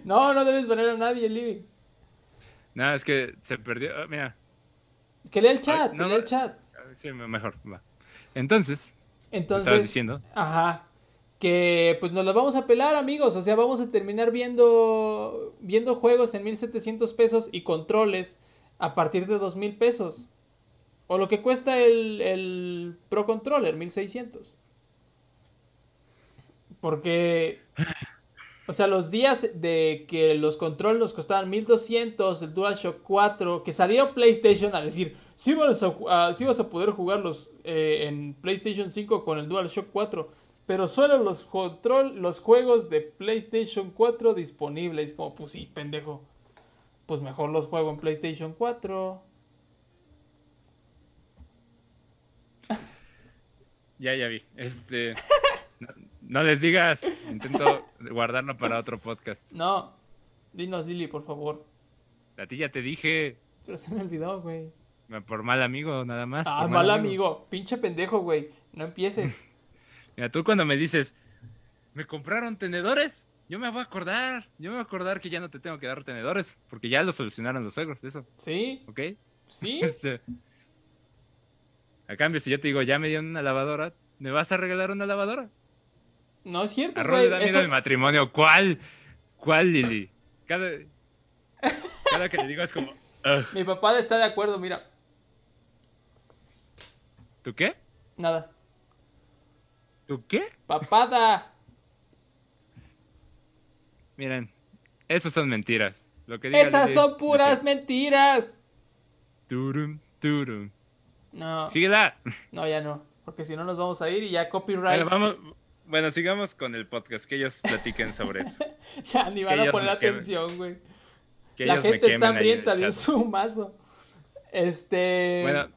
S1: No, no debes poner a nadie, Lili.
S2: No, es que se perdió. ah, Mira,
S1: Que lea el chat,
S2: no,
S1: que lea el chat.
S2: sí, mejor, va. Entonces, ¿qué estabas
S1: Entonces,
S2: diciendo?
S1: Ajá. Que pues nos lo vamos a pelar, amigos. O sea, vamos a terminar viendo viendo juegos en 1700 pesos y controles a partir de 2000 pesos. O lo que cuesta el, el Pro Controller, 1600. Porque, o sea, los días de que los controles nos costaban 1200, el DualShock 4, que salió PlayStation a decir, sí vas a, ah, sí vas a poder jugarlos eh, en PlayStation 5 con el DualShock 4, pero solo los, control, los juegos de PlayStation 4 disponibles. Como, pues sí, pendejo. Pues mejor los juego en PlayStation 4.
S2: Ya, ya vi. Este. No, les digas. Intento guardarlo para otro podcast.
S1: No, dinos Lili, por favor.
S2: A ti ya te dije.
S1: Pero se me olvidó, güey.
S2: Por mal amigo, nada más.
S1: Ah, mal amigo. Pinche pendejo, güey. No empieces.
S2: Mira, tú cuando me dices, ¿me compraron tenedores? Yo me voy a acordar. Yo me voy a acordar que ya no te tengo que dar tenedores. Porque ya lo solucionaron los suegros, eso.
S1: ¿Sí?
S2: ¿Ok?
S1: ¿Sí?
S2: Este, a cambio, si yo te digo, ya me dieron una lavadora, ¿me vas a regalar una lavadora?
S1: No es cierto,
S2: A Ron
S1: güey.
S2: le da miedo
S1: Eso-
S2: el matrimonio. ¿Cuál? ¿Cuál, Lili? Cada, cada que le digo es como, "Ugh".
S1: Mi papá está de acuerdo, mira.
S2: ¿tú qué?
S1: Nada.
S2: ¿Tú qué?
S1: Papada.
S2: Miren, esas son mentiras. Lo que diga
S1: Esas
S2: Lili,
S1: son
S2: no
S1: puras
S2: sé.
S1: mentiras.
S2: Turum, turum.
S1: No,
S2: Síguela.
S1: no, ya no. Porque si no nos vamos a ir y ya copyright.
S2: Bueno, vamos. Bueno, sigamos con el podcast, que ellos platiquen sobre eso.
S1: Ya ni van
S2: que
S1: a poner atención, güey.
S2: Que
S1: La
S2: ellos me
S1: gente está hambrienta de un
S2: chat.
S1: zumazo. Este.
S2: Bueno,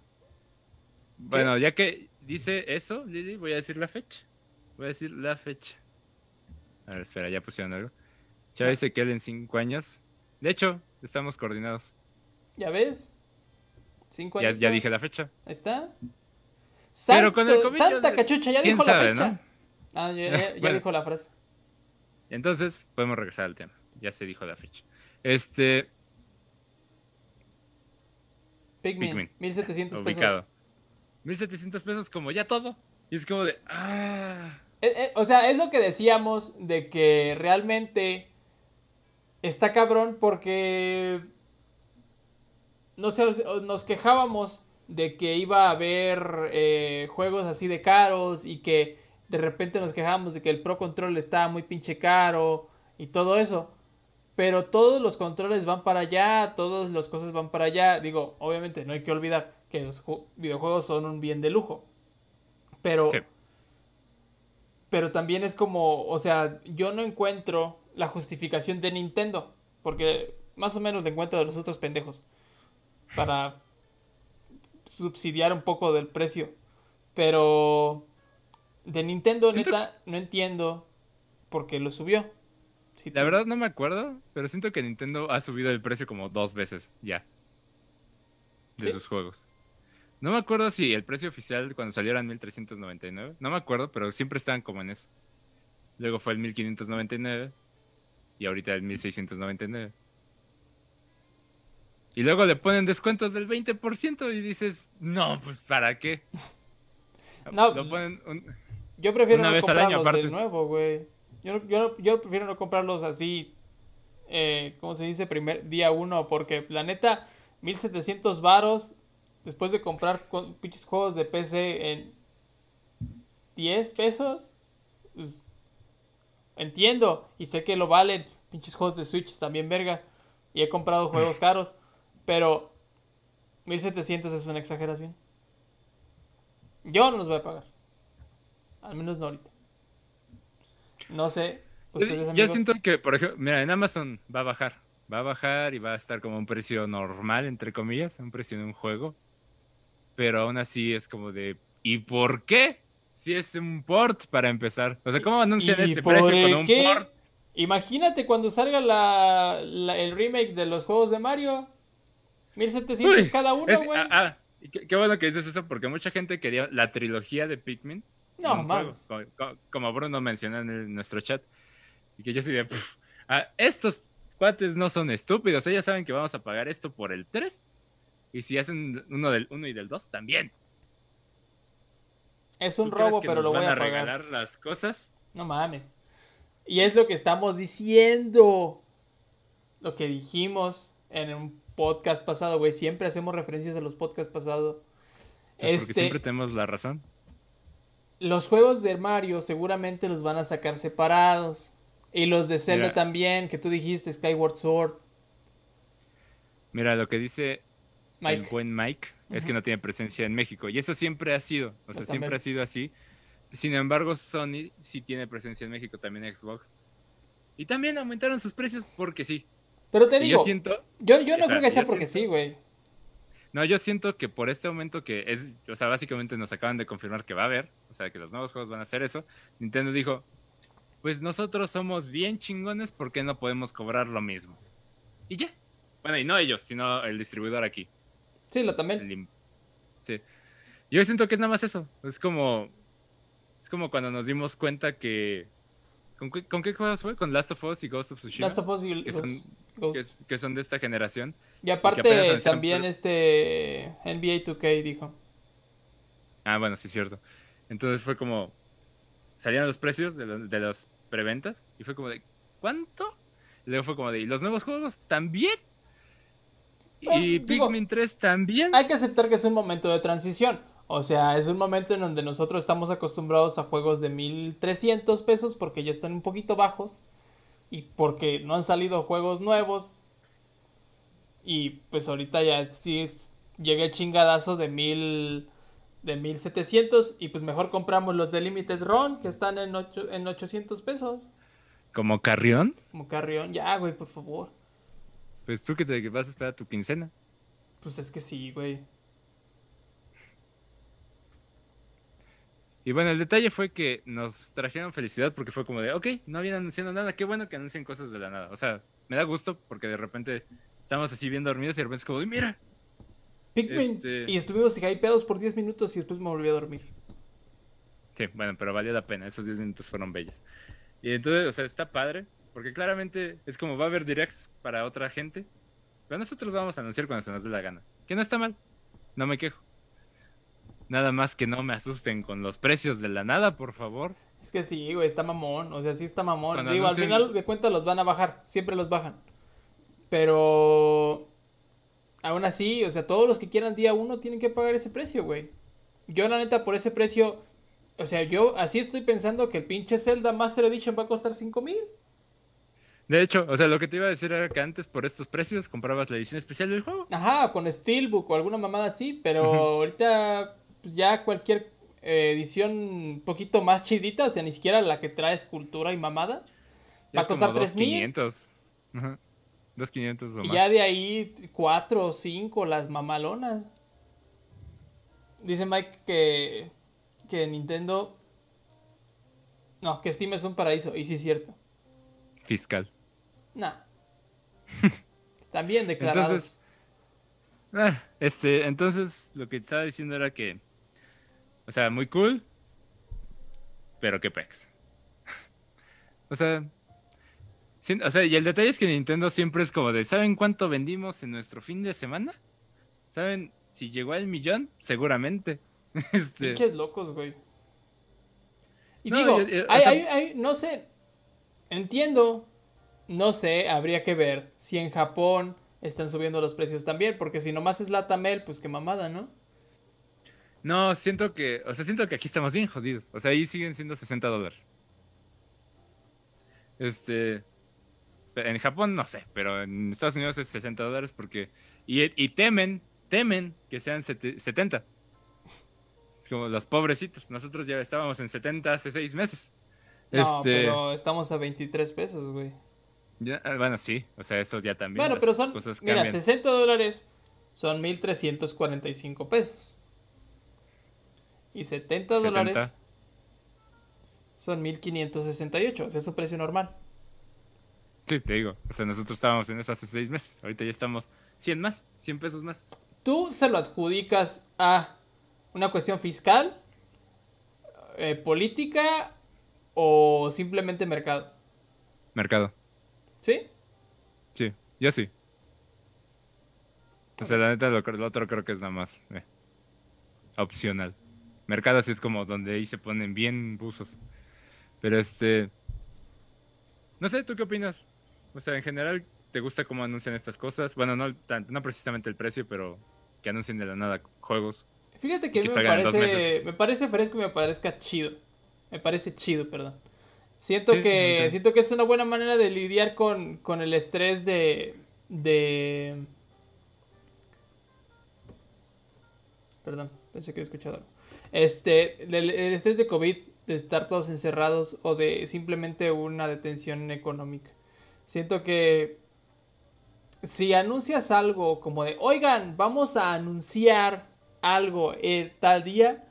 S2: bueno, ya que dice eso, Lili, voy a decir la fecha. Voy a decir la fecha. A ver, espera, ya pusieron algo. Chava
S1: Ya.
S2: dice que él en cinco años. De hecho, estamos coordinados.
S1: ¿Ya ves? Cinco años.
S2: ya dije la fecha.
S1: Ahí está.
S2: Pero con el
S1: Santo- Santa cachucha, ya
S2: ¿Quién
S1: dijo
S2: sabe,
S1: la fecha.
S2: no?
S1: Ah, ya, ya- ya
S2: Bueno.
S1: dijo la frase.
S2: Entonces, podemos regresar al tema. Ya se dijo la fecha. Este,
S1: Pikmin,
S2: Pikmin.
S1: 1700 pesos.
S2: ubicado. 1700 pesos como ya todo. Y es como de, ah,
S1: Eh, eh, o sea, es lo que decíamos de que realmente está cabrón porque no sé, nos quejábamos de que iba a haber eh, juegos así de caros y que de repente nos quejábamos de que el Pro Control estaba muy pinche caro y todo eso. Pero todos los controles van para allá, todas las cosas van para allá. Digo, obviamente no hay que olvidar que los videojuegos son un bien de lujo. Pero... Pero también es como, o sea, yo no encuentro la justificación de Nintendo. Porque más o menos le encuentro de los otros pendejos. Para subsidiar un poco del precio. Pero de Nintendo, neta, no entiendo por qué lo subió.
S2: la verdad no me acuerdo, pero siento que Nintendo ha subido el precio como dos veces ya. De sus juegos. No me acuerdo si el precio oficial cuando salió era 1399. No me acuerdo, pero siempre estaban como en eso. Luego fue el 1599 y ahorita el 1699. Y luego le ponen descuentos del 20% y dices, no, pues ¿para qué?
S1: No, yo prefiero no comprarlos de nuevo, güey. Yo, yo, prefiero no comprarlos así, eh, ¿cómo se dice? Primer día uno, porque la neta, 1700 varos después de comprar pinches juegos de PC en 10 pesos, pues, entiendo y sé que lo valen. Pinches juegos de Switch también, verga. Y he comprado juegos caros. Pero 1700 es una exageración. Yo no los voy a pagar. Al menos no ahorita. No sé.
S2: Yo siento que, por ejemplo, mira, en Amazon va a bajar. Va a bajar y va a estar como un precio normal, entre comillas, un precio de un juego. Pero aún así es como de, ¿y por qué? Si es un port para empezar. O sea, ¿cómo anuncian ese precio con un port?
S1: Imagínate cuando salga la, el remake de los juegos de Mario. 1700 cada uno, güey.
S2: Ah, ah qué, bueno que dices eso, porque mucha gente quería la trilogía de Pikmin.
S1: No, mames.
S2: Como, Bruno mencionó en nuestro chat. Y que yo sí de, ah, estos cuates no son estúpidos. Ellos saben que vamos a pagar esto por el 3. Y si hacen uno del 1 y del 2, también.
S1: Es un robo, pero lo voy a,
S2: a regalar las cosas?
S1: No mames. Y es lo que estamos diciendo. Lo que dijimos en un podcast pasado, güey. Siempre hacemos referencias a los podcasts pasados.
S2: Pues este, siempre tenemos la razón.
S1: Los juegos de Mario seguramente los van a sacar separados. Y los de Zelda también, que tú dijiste, Skyward Sword.
S2: Mira, lo que dice el buen Mike es que no tiene presencia en México. Y eso siempre ha sido. O sea, siempre ha sido así. Sin embargo, Sony sí tiene presencia en México, también Xbox. Y también aumentaron sus precios porque sí.
S1: Pero te digo, yo siento. Yo, no creo que sea porque sí, güey.
S2: No, yo siento que por este aumento que es, o sea, básicamente nos acaban de confirmar que va a haber, o sea, que los nuevos juegos van a hacer eso. Nintendo dijo, pues nosotros somos bien chingones, ¿por qué no podemos cobrar lo mismo? Y ya. Bueno, y no ellos, sino el distribuidor aquí.
S1: Sí, lo también.
S2: Sí. Yo siento que es nada más eso. Es como, es como cuando nos dimos cuenta que ¿Con qué, ¿Con qué, juegos fue? ¿Con Last of Us y Ghost of Tsushima?
S1: Last of Us y
S2: que son, que, son de esta generación.
S1: Y aparte también este NBA 2K dijo.
S2: Ah, bueno, sí es cierto. Entonces fue como... Salieron los precios de, de las preventas y fue como de... ¿Cuánto? Y luego fue como de... ¿Y los nuevos juegos también? y Pikmin 3 también.
S1: Hay que aceptar que es un momento de transición. O sea, es un momento en donde nosotros estamos acostumbrados a juegos de 1300 pesos porque ya están un poquito bajos y porque no han salido juegos nuevos. Y pues ahorita ya sí es, llega el chingadazo de mil de 1700 y pues mejor compramos los de Limited Run que están en, en 800 pesos.
S2: ¿Como Carrión?
S1: Como Carrión, ya, güey, por favor.
S2: Pues tú que te vas a esperar tu quincena.
S1: Pues es que sí, güey.
S2: Y bueno, el detalle fue que nos trajeron felicidad porque fue como de, ok, no habían anunciado nada, qué bueno que anuncien cosas de la nada. O sea, me da gusto porque de repente estamos así bien dormidos y de repente es como de, mira.
S1: Pikmin. Este y estuvimos hypeados por 10 minutos y después me volví a dormir.
S2: Sí, bueno, pero valió la pena, esos 10 minutos fueron bellos. Y entonces, o sea, está padre, porque claramente es como va a haber directs para otra gente, pero nosotros vamos a anunciar cuando se nos dé la gana. Que no está mal, no me quejo. Nada más que no me asusten con los precios de la nada, por favor.
S1: Es que sí, güey, está mamón. O sea, sí está mamón. Digo, al final de cuentas los van a bajar. Siempre los bajan. Pero. aún así, o sea, todos los que quieran día uno tienen que pagar ese precio, güey. Yo, la neta, por ese precio, o sea, yo así estoy pensando que el pinche Zelda Master Edition va a costar 5 mil.
S2: De hecho, o sea, lo que te iba a decir era que antes por estos precios comprabas la edición especial del juego.
S1: Ajá, con Steelbook o alguna mamada así, pero ahorita pues, ya cualquier eh, edición un poquito más chidita, o sea, ni siquiera la que trae escultura y mamadas,
S2: Ya
S1: va a costar 3 mil.
S2: 2,500. Ajá. 2,500 o
S1: Y
S2: más.
S1: ya de ahí 4 o 5 las mamalonas. Dice Mike que, que Nintendo... No, que Steam es un paraíso, y sí es cierto.
S2: Fiscal.
S1: Nah. Bien declarados.
S2: Entonces- Ah, este, entonces lo que estaba diciendo era que, o sea, muy cool, pero qué pex. o sea, o sea, y el detalle es que Nintendo siempre es como de, ¿saben cuánto vendimos en nuestro fin de semana? ¿Saben si llegó al millón? Seguramente. Este,
S1: Pinches locos, güey. Y
S2: No,
S1: digo,
S2: yo- yo- o
S1: hay-
S2: sea-
S1: hay- hay- no sé, entiendo, no sé, habría que ver si en Japón están subiendo los precios también, porque si nomás es la Tamel, pues qué mamada, ¿no?
S2: No, siento que, o sea, siento que aquí estamos bien jodidos. O sea, ahí siguen siendo 60 dólares. Este, en Japón no sé, pero en Estados Unidos es 60 dólares porque, y, y temen, temen que sean sete- 70. Es como los pobrecitos. Nosotros ya estábamos en 70 hace seis meses.
S1: No,
S2: Este,
S1: pero estamos a 23 pesos, güey.
S2: ya- ah, bueno, sí, o sea, eso ya también.
S1: Bueno, pero son,
S2: cosas
S1: mira,
S2: cambian.
S1: 60 dólares son 1.345 pesos. Y 70 dólares
S2: 70.
S1: son 1.568, o sea, es su precio normal.
S2: Sí, te digo. O sea, nosotros estábamos en eso hace seis meses. Ahorita ya estamos 100 más, 100 pesos más.
S1: ¿Tú se lo adjudicas a una cuestión fiscal, eh, política o simplemente mercado?
S2: Mercado.
S1: ¿Sí?
S2: Sí, yo sí. O sea, la neta, lo, lo otro creo que es nada más eh, opcional. Mercado sí es como donde ahí se ponen bien buzos. Pero este. No sé, ¿tú qué opinas? O sea, en general, ¿te gusta cómo anuncian estas cosas? Bueno, no, tan- no precisamente el precio, pero que anuncien de la nada juegos.
S1: Fíjate que, a
S2: Que
S1: mí me parece, me parece fresco y me parezca chido. Me parece chido, perdón. Siento
S2: Sí,
S1: que siento que es una buena manera de lidiar con, con el estrés de de Perdón, pensé que he escuchado algo. Este, el, el estrés de COVID, de estar todos encerrados o de simplemente una detención económica. Siento que si anuncias algo como de, oigan, vamos a anunciar algo eh, tal día,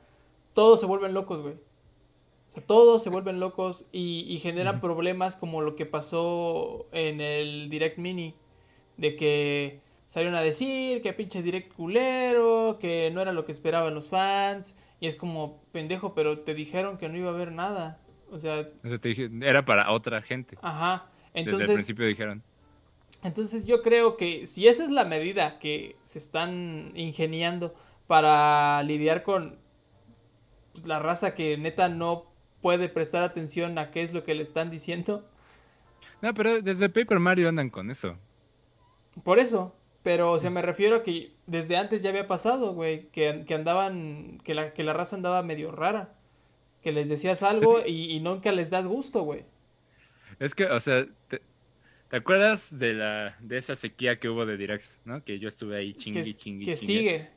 S1: todos se vuelven locos, güey. O sea, todos se vuelven locos y, y generan problemas como lo que pasó en el Direct Mini. De que salieron a decir que pinche Direct culero, que no era lo que esperaban los fans. Y es como, pendejo, pero te dijeron que no iba a haber nada. O sea,
S2: era para otra gente.
S1: ajá.
S2: Desde el
S1: Entonces,
S2: principio dijeron.
S1: entonces yo creo que si esa es la medida que se están ingeniando para lidiar con pues, la raza que neta no puede prestar atención a qué es lo que le están diciendo,
S2: No, pero desde Paper Mario andan con eso.
S1: por eso. Pero, o sea, me refiero a que desde antes ya había pasado, güey, que, que andaban, que la, que la raza andaba medio rara. Que les decías algo y, y nunca les das gusto, güey.
S2: Es que, o sea, te, ¿te acuerdas de la de esa sequía que hubo de directs, ¿no? Que yo estuve ahí
S1: Que,
S2: chingui, chingui,
S1: que sigue.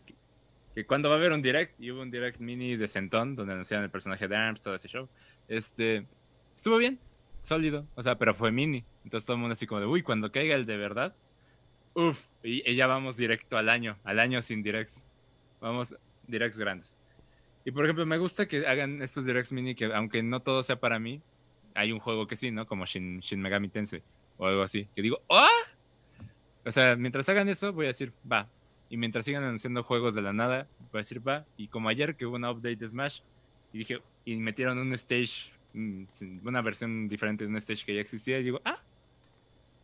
S2: Que cuando va a haber un direct, y hubo un direct mini de Centón, donde anunciaron el personaje de ARMS, todo ese show. Este, estuvo bien, sólido, o sea, pero fue mini. Entonces todo el mundo así como de, uy, cuando caiga el de verdad, uff, y, ya vamos directo al año, al año sin directs. Vamos directs grandes. Y por ejemplo, me gusta que hagan estos directs mini que, aunque no todo sea para mí, hay un juego que sí, ¿no? Como Shin, Shin Megami Tensei o algo así. Que digo, ¡ah! O sea, mientras hagan eso, voy a decir, va. Y mientras sigan anunciando juegos de la nada, voy a decir, va. Y como ayer que hubo una update de Smash, y dije, y metieron un stage, mm, una versión diferente de un stage que ya existía, y digo, ah,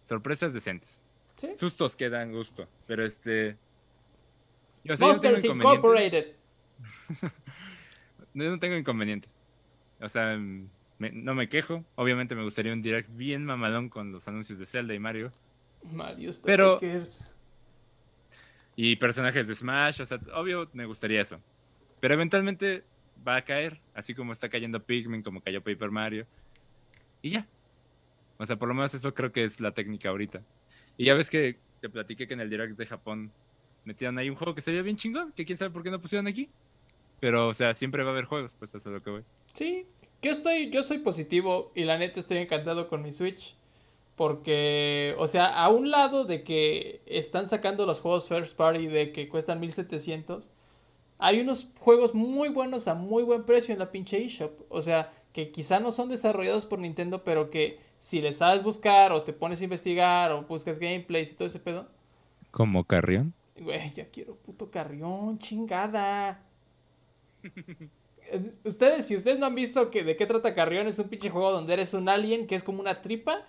S2: sorpresas decentes.
S1: ¿Sí?
S2: Sustos que dan gusto. Pero este. Yo, o sea, yo no tengo
S1: Monsters
S2: inconveniente.
S1: Incorporated.
S2: Yo no tengo inconveniente. O sea, me- no me quejo. Obviamente me gustaría un direct bien mamalón con los anuncios de Zelda y Mario.
S1: Mario
S2: Pero-. Y personajes de Smash, o sea, obvio me gustaría eso. Pero eventualmente va a caer, así como está cayendo Pikmin, como cayó Paper Mario. Y ya. O sea, por lo menos eso creo que es la técnica ahorita. Y ya ves que te platiqué que en el Direct de Japón metieron ahí un juego que se veía bien chingón, que quién sabe por qué no pusieron aquí. Pero, o sea, siempre va a haber juegos, pues es lo que voy.
S1: Sí, yo estoy, yo soy positivo y la neta estoy encantado con mi Switch. Porque, o sea, a un lado de que están sacando los juegos First Party de que cuestan 1700, hay unos juegos muy buenos a muy buen precio en la pinche eShop. O sea, que quizá no son desarrollados por Nintendo, pero que si les sabes buscar o te pones a investigar o buscas gameplays y todo ese pedo.
S2: ¿Como Carrión?
S1: Güey, ya quiero puto Carrión, chingada. ustedes, si ustedes no han visto que de qué trata Carrión, es un pinche juego donde eres un alien que es como una tripa.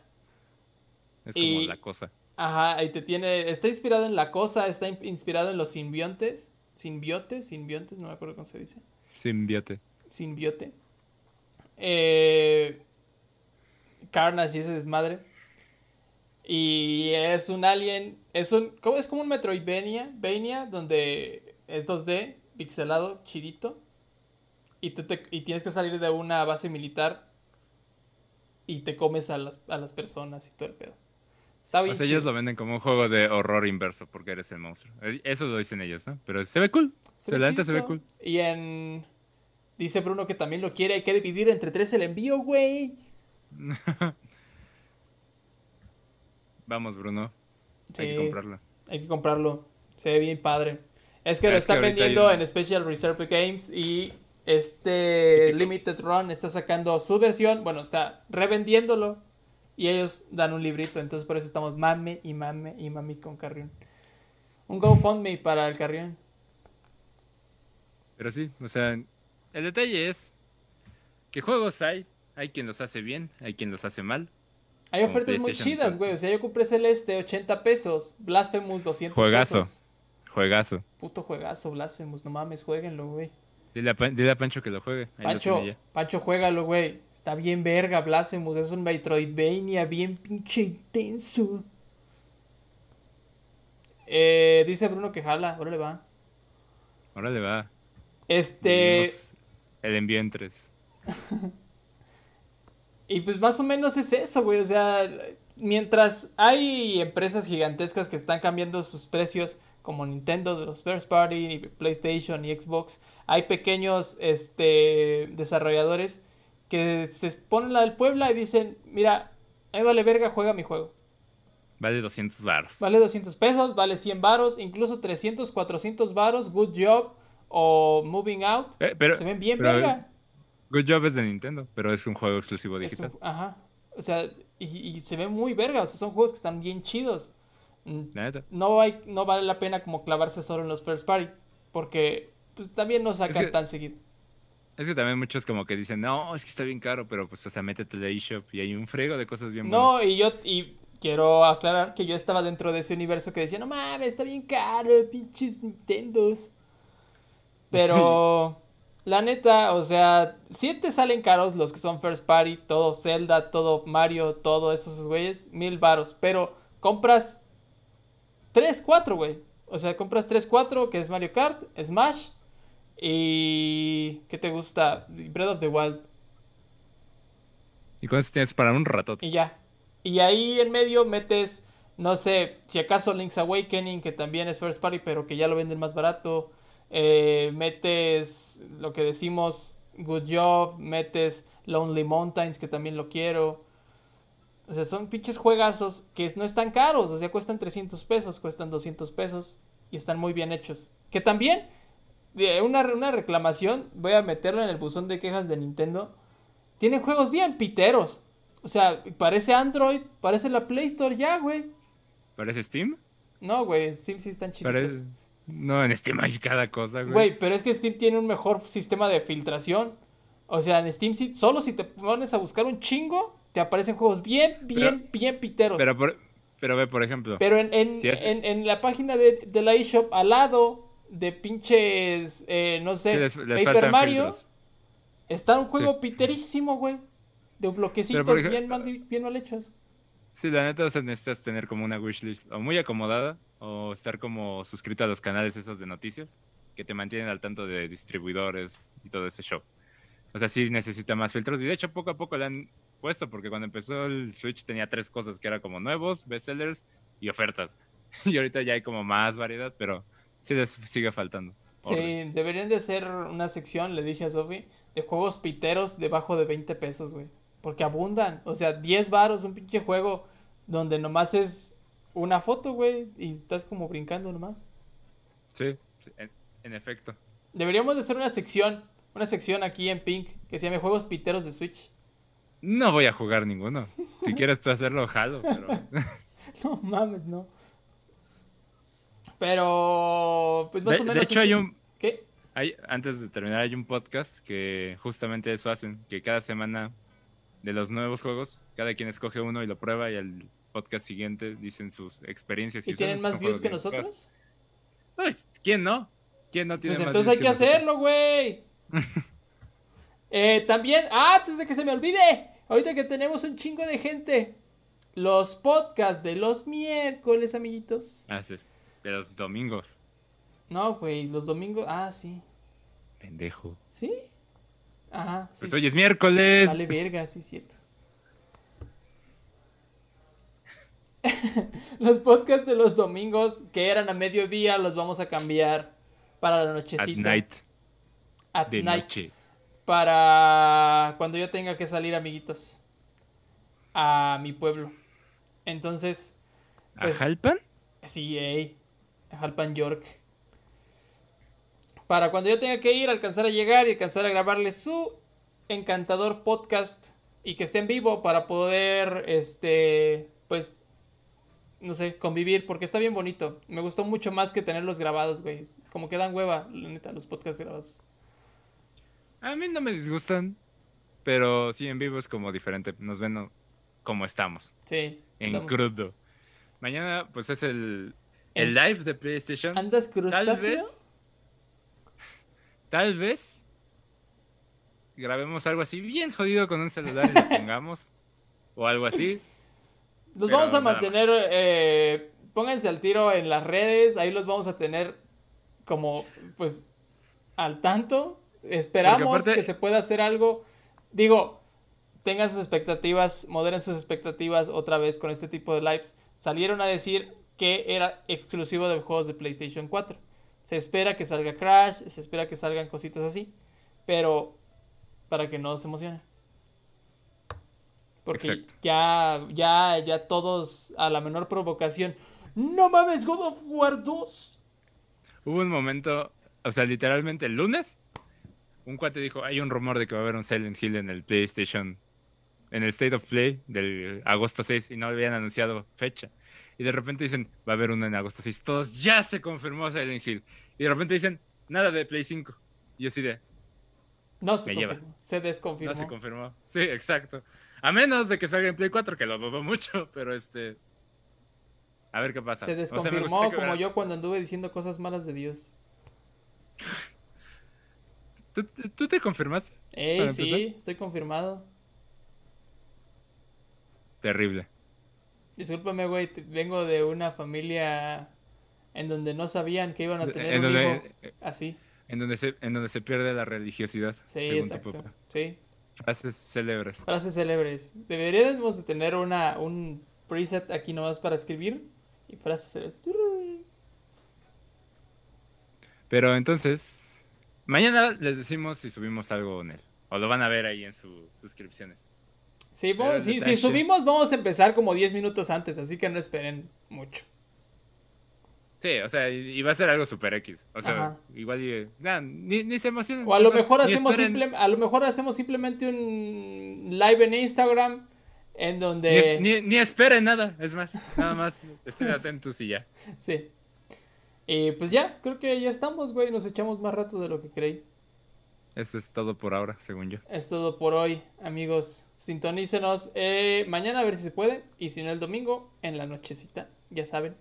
S2: Es como la cosa.
S1: Ajá, y te tiene. Está inspirado en la cosa, está inspirado en los simbiontes. Simbiotes, simbiontes, no me acuerdo cómo se dice.
S2: Simbiote.
S1: Simbiote. Eh, Carnage y ese desmadre. Y es un alien. Es un. Es como un Metroidvania. Vania, donde es 2D, pixelado, chidito. Y, y tienes que salir de una base militar. Y te comes a las, a las personas y todo el pedo.
S2: Está bien. O sea, ellos lo venden como un juego de horror inverso porque eres el monstruo. Eso lo dicen ellos, ¿no? Pero se ve cool. Se, se se ve cool.
S1: Y en. Dice Bruno que también lo quiere. Hay que dividir entre tres el envío, güey.
S2: Vamos, Bruno. hay que comprarlo.
S1: Hay que comprarlo. Se ve bien padre. Es que lo están vendiendo en Special Reserve Games y este Limited Run está sacando su versión. Bueno, está revendiéndolo y ellos dan un librito. Entonces por eso estamos mame y mame y mami con Carrión. Un GoFundMe para el Carrión.
S2: Pero sí, o sea, el detalle es que juegos hay. Hay quien los hace bien, hay quien los hace mal.
S1: Hay ofertas muy chidas, güey. O sea, yo compré Celeste 80 pesos, Blasphemous 200
S2: Juegazo. Juegazo.
S1: Puto juegazo, Blasphemous. No mames, jueguenlo, güey.
S2: Dile a, Pancho que lo juegue.
S1: Pancho, Pancho, juégalo, güey. Está bien verga, Blasphemous. Es un Metroidvania bien pinche intenso. Eh, dice Bruno que jala. Órale va.
S2: Órale va.
S1: Este.
S2: El envío en tres.
S1: y pues más o menos es eso, güey. O sea, mientras hay empresas gigantescas que están cambiando sus precios como Nintendo, de los First Party, PlayStation y Xbox, hay pequeños este, desarrolladores que se ponen la del Puebla y dicen, mira, ahí vale verga, juega mi juego.
S2: Vale 200 varos.
S1: Vale 200 pesos, vale 100 varos, incluso 300, 400 varos, good job o moving out.
S2: Eh, pero,
S1: se ven bien verga.
S2: Good job es de Nintendo, pero es un juego exclusivo digital.
S1: ajá. O sea, y, se ve muy verga, o sea, son juegos que están bien chidos. No, hay, no vale la pena como clavarse solo en los first party, porque pues también no sacan tan seguido.
S2: Es que también muchos como que dicen, no, es que está bien caro, pero pues, o sea, métete la eShop y hay un frego de cosas bien
S1: buenas. No, y yo, y quiero aclarar que yo estaba dentro de ese universo que decía, no mames, está bien caro, pinches Nintendos. Pero, la neta, o sea, si te salen caros los que son first party, todo Zelda, todo Mario, todo esos güeyes, mil varos. Pero compras 3, 4, güey. O sea, compras 3, 4, que es Mario Kart, Smash y... ¿Qué te gusta? Breath of the Wild.
S2: Y con eso tienes para un rato.
S1: Y ya. Y ahí en medio metes, no sé, si acaso Link's Awakening, que también es First Party, pero que ya lo venden más barato. Eh, metes lo que decimos, Good Job. Metes Lonely Mountains, que también lo quiero. O sea, son pinches juegazos que no están caros. O sea, cuestan 300 pesos, cuestan 200 pesos. Y están muy bien hechos. Que también, una, una reclamación, voy a meterlo en el buzón de quejas de Nintendo. Tienen juegos bien piteros. O sea, parece Android, parece la Play Store ya, güey.
S2: ¿Parece Steam?
S1: No, güey, Steam sí están chiquitos.
S2: No, en Steam hay cada cosa, güey.
S1: Güey, pero es que Steam tiene un mejor sistema de filtración. O sea, en Steam sí, solo si te pones a buscar un chingo, te aparecen juegos bien, bien, bien piteros.
S2: Pero, pero ve, por ejemplo.
S1: Pero en, en, la página de, de, la eShop, al lado de pinches, eh, no sé, Paper Mario, está un juego piterísimo, güey. De bloquecitos bien, mal, bien mal hechos.
S2: Sí, la neta, o sea, necesitas tener como una wishlist o muy acomodada o estar como suscrito a los canales esos de noticias que te mantienen al tanto de distribuidores y todo ese show. O sea, sí necesita más filtros y de hecho poco a poco le han puesto porque cuando empezó el Switch tenía tres cosas que era como nuevos, bestsellers y ofertas. Y ahorita ya hay como más variedad, pero sí les sigue faltando.
S1: Sí,
S2: orden.
S1: deberían de hacer una sección, le dije a Sofi, de juegos piteros debajo de 20 pesos, güey. Porque abundan. O sea, 10 varos, un pinche juego donde nomás es una foto, güey, y estás como brincando nomás.
S2: Sí, en, en efecto.
S1: Deberíamos de hacer una sección, una sección aquí en Pink que se llame Juegos Piteros de Switch.
S2: No voy a jugar ninguno. Si quieres tú hacerlo, jalo, pero...
S1: No mames, no. Pero, pues más
S2: De,
S1: o
S2: de
S1: menos.
S2: hecho,
S1: es
S2: hay
S1: un- ¿Qué?
S2: hay, antes de terminar, hay un podcast que justamente eso hacen, que cada semana de los nuevos juegos, cada quien escoge uno y lo prueba y el podcast siguiente dicen sus experiencias.
S1: ¿Y tienen
S2: usualmente
S1: más views que nosotros?
S2: Ay, ¿Quién no? ¿Quién no tiene
S1: Pues
S2: más
S1: entonces hay que hacerlo, güey. Eh, también, ah, antes de que se me olvide, ahorita que tenemos un chingo de gente, los podcasts de los miércoles, amiguitos.
S2: Ah, sí. De los domingos.
S1: No, güey, los domingos, ah, sí.
S2: Pendejo.
S1: ¿Sí? Ajá, sí.
S2: Pues hoy es miércoles.
S1: Vale, verga, sí es cierto. los podcasts de los domingos que eran a mediodía los vamos a cambiar para la
S2: At
S1: nochecita.
S2: night.
S1: At
S2: De
S1: night.
S2: noche.
S1: Para cuando yo tenga que salir, amiguitos. A mi pueblo. Entonces,
S2: ¿A
S1: Pues-
S2: Jalpan?
S1: sí, ey. Jalpan York. Para cuando yo tenga que ir, alcanzar a llegar y alcanzar a grabarle su encantador podcast y que esté en vivo para poder, este, pues, no sé, convivir, porque está bien bonito. Me gustó mucho más que tenerlos grabados, güey. Como que dan hueva, la neta, los podcasts grabados.
S2: A mí no me disgustan, pero sí en vivo es como diferente. Nos ven como estamos,
S1: Sí.
S2: en
S1: estamos-
S2: crudo. Mañana pues es el, el live de PlayStation.
S1: ¿Andas
S2: Tal
S1: crustáceo?
S2: vez, tal vez grabemos algo así bien jodido con un celular y lo pongamos. o algo así.
S1: Los vamos a mantener, eh, pónganse al tiro en las redes, ahí los vamos a tener como, pues, al tanto. Esperamos
S2: aparte-
S1: que se pueda hacer algo. Digo, tengan sus expectativas, moderen sus expectativas otra vez con este tipo de lives. Salieron a decir que era exclusivo de juegos de PlayStation 4. Se espera que salga Crash, se espera que salgan cositas así, pero para que no se emocionen. Porque
S2: Exacto.
S1: ya, ya, ya todos a la menor provocación. No mames, God of War 2.
S2: Hubo un momento, o sea, literalmente el lunes, un cuate dijo, hay un rumor de que va a haber un Silent Hill en el PlayStation, en el State of Play del agosto 6 y no habían anunciado fecha. Y de repente dicen, va a haber uno en agosto 6. Todos, ya se confirmó Silent Hill. Y de repente dicen, nada de Play 5. Y yo así de,
S1: No se
S2: Me lleva.
S1: se desconfirmó.
S2: no se confirmó. Sí, exacto. A menos de que salga en Play 4, que lo dudo mucho, pero este... A ver qué pasa.
S1: Se
S2: O sea, me
S1: desconfirmó como yo cuando anduve diciendo cosas malas de Dios.
S2: ¿Tú, tú te confirmaste?
S1: Ey, sí,
S2: empezar.
S1: estoy confirmado.
S2: Terrible.
S1: Discúlpame, güey, vengo de una familia en donde no sabían que iban a tener
S2: En
S1: un
S2: donde,
S1: hijo así.
S2: en, donde se, en donde se pierde la religiosidad,
S1: Sí,
S2: según
S1: exacto.
S2: tu papá.
S1: Sí,
S2: Frases célebres.
S1: frases célebres. Deberíamos de tener una, un preset aquí nomás para escribir y frases célebres.
S2: Pero entonces, mañana les decimos si subimos algo en él. O lo van a ver ahí en sus suscripciones.
S1: Sí, vamos- sí, si subimos vamos a empezar como 10 minutos antes, así que no esperen mucho.
S2: Sí, o sea, y, va a ser algo super X. O sea,
S1: Ajá.
S2: igual y, nah, ni, ni se emocionen.
S1: O a lo mejor hacemos simple- a lo mejor hacemos simplemente un live en Instagram en donde
S2: ni- ni esperen nada, es más. Nada más estén atentos y ya.
S1: sí. Y pues ya, creo que ya estamos, güey, nos echamos más rato de lo que creí.
S2: Eso es todo por ahora, según yo.
S1: Es todo por hoy, amigos. Sintonícenos eh, mañana a ver si se puede. Y si no, el domingo en la nochecita. Ya saben.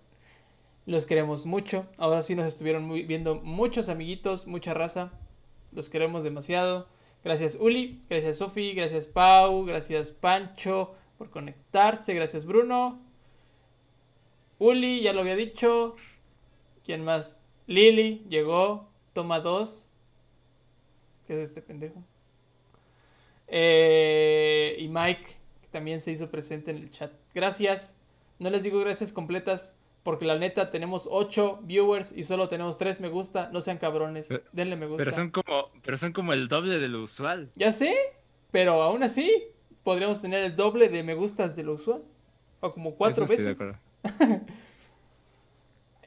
S1: Los queremos mucho. Ahora sí nos estuvieron viendo muchos amiguitos, mucha raza. Los queremos demasiado. Gracias Uli, gracias Sofi, gracias Pau, gracias Pancho, por conectarse. Gracias, Bruno. Uli, ya lo había dicho. ¿Quién más? Lili, llegó. Toma dos. ¿Qué es este pendejo? Eh, y Mike, que también se hizo presente en el chat. Gracias. No les digo gracias completas, porque la neta tenemos 8 viewers y solo tenemos 3 me gusta. No sean cabrones.
S2: Pero-
S1: Denle me gusta.
S2: Pero son como, pero son como el doble de lo usual.
S1: Ya sé, pero aún así podríamos tener el doble de me gustas de lo usual. O como cuatro
S2: Eso estoy de
S1: veces.
S2: acuerdo.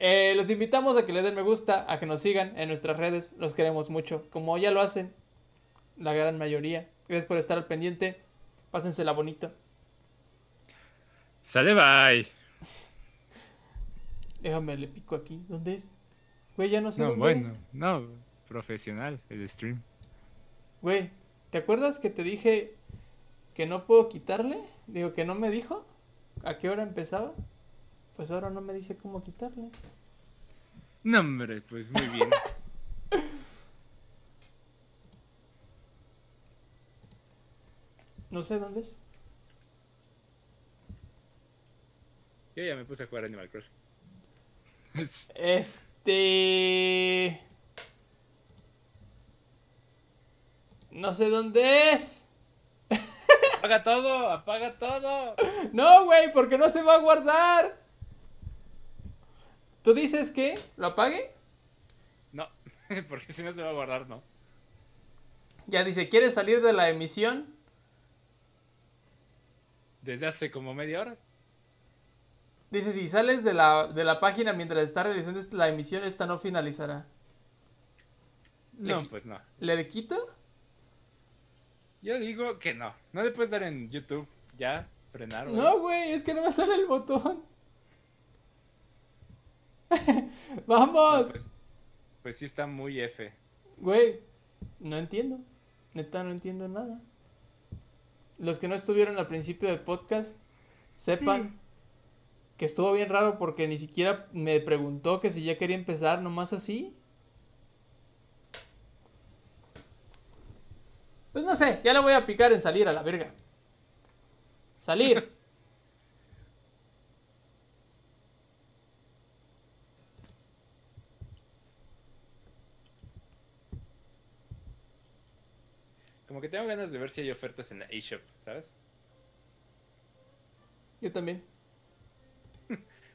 S1: Eh, los invitamos a que le den me gusta, a que nos sigan en nuestras redes. Los queremos mucho. Como ya lo hacen, la gran mayoría. Gracias por estar al pendiente. Pásensela bonito.
S2: Sale, bye.
S1: Déjame, le pico aquí. ¿Dónde es? Güey, ya no sé
S2: No,
S1: dónde
S2: bueno,
S1: es.
S2: no, profesional el stream.
S1: Güey, ¿te acuerdas que te dije que no puedo quitarle? Digo, que no me dijo a qué hora empezaba. Pues ahora no me dice cómo quitarle.
S2: No, hombre, pues muy bien.
S1: No sé dónde es.
S2: Yo ya me puse a jugar Animal Crossing. Es-
S1: Este. No sé dónde es.
S2: Apaga todo, apaga todo.
S1: No, güey, porque no se va a guardar. ¿Tú dices que lo apague?
S2: No, porque si no se va a guardar, no.
S1: Ya dice, ¿quieres salir de la emisión?
S2: Desde hace como media hora.
S1: Dice, si sales de la, de la página mientras está realizando la emisión, esta no finalizará.
S2: No, pues no.
S1: ¿Le quito?
S2: Yo digo que no. No le puedes dar en YouTube. Ya, frenar. güey.
S1: No, güey, es que no me sale el botón. Vamos.
S2: No, pues, pues sí está muy F.
S1: Güey, no entiendo. Neta, no entiendo nada. Los que no estuvieron al principio del podcast, sepan que estuvo bien raro porque ni siquiera me preguntó que si ya quería empezar, nomás así. Pues no sé, ya le voy a picar en salir a la verga. Salir.
S2: Como que tengo ganas de ver si hay ofertas en la eShop, ¿sabes?
S1: Yo también.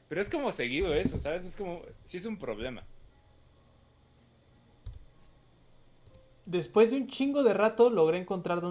S2: Pero es como seguido eso, ¿sabes? Es como, sí es un problema.
S1: Después de un chingo de rato logré encontrar dónde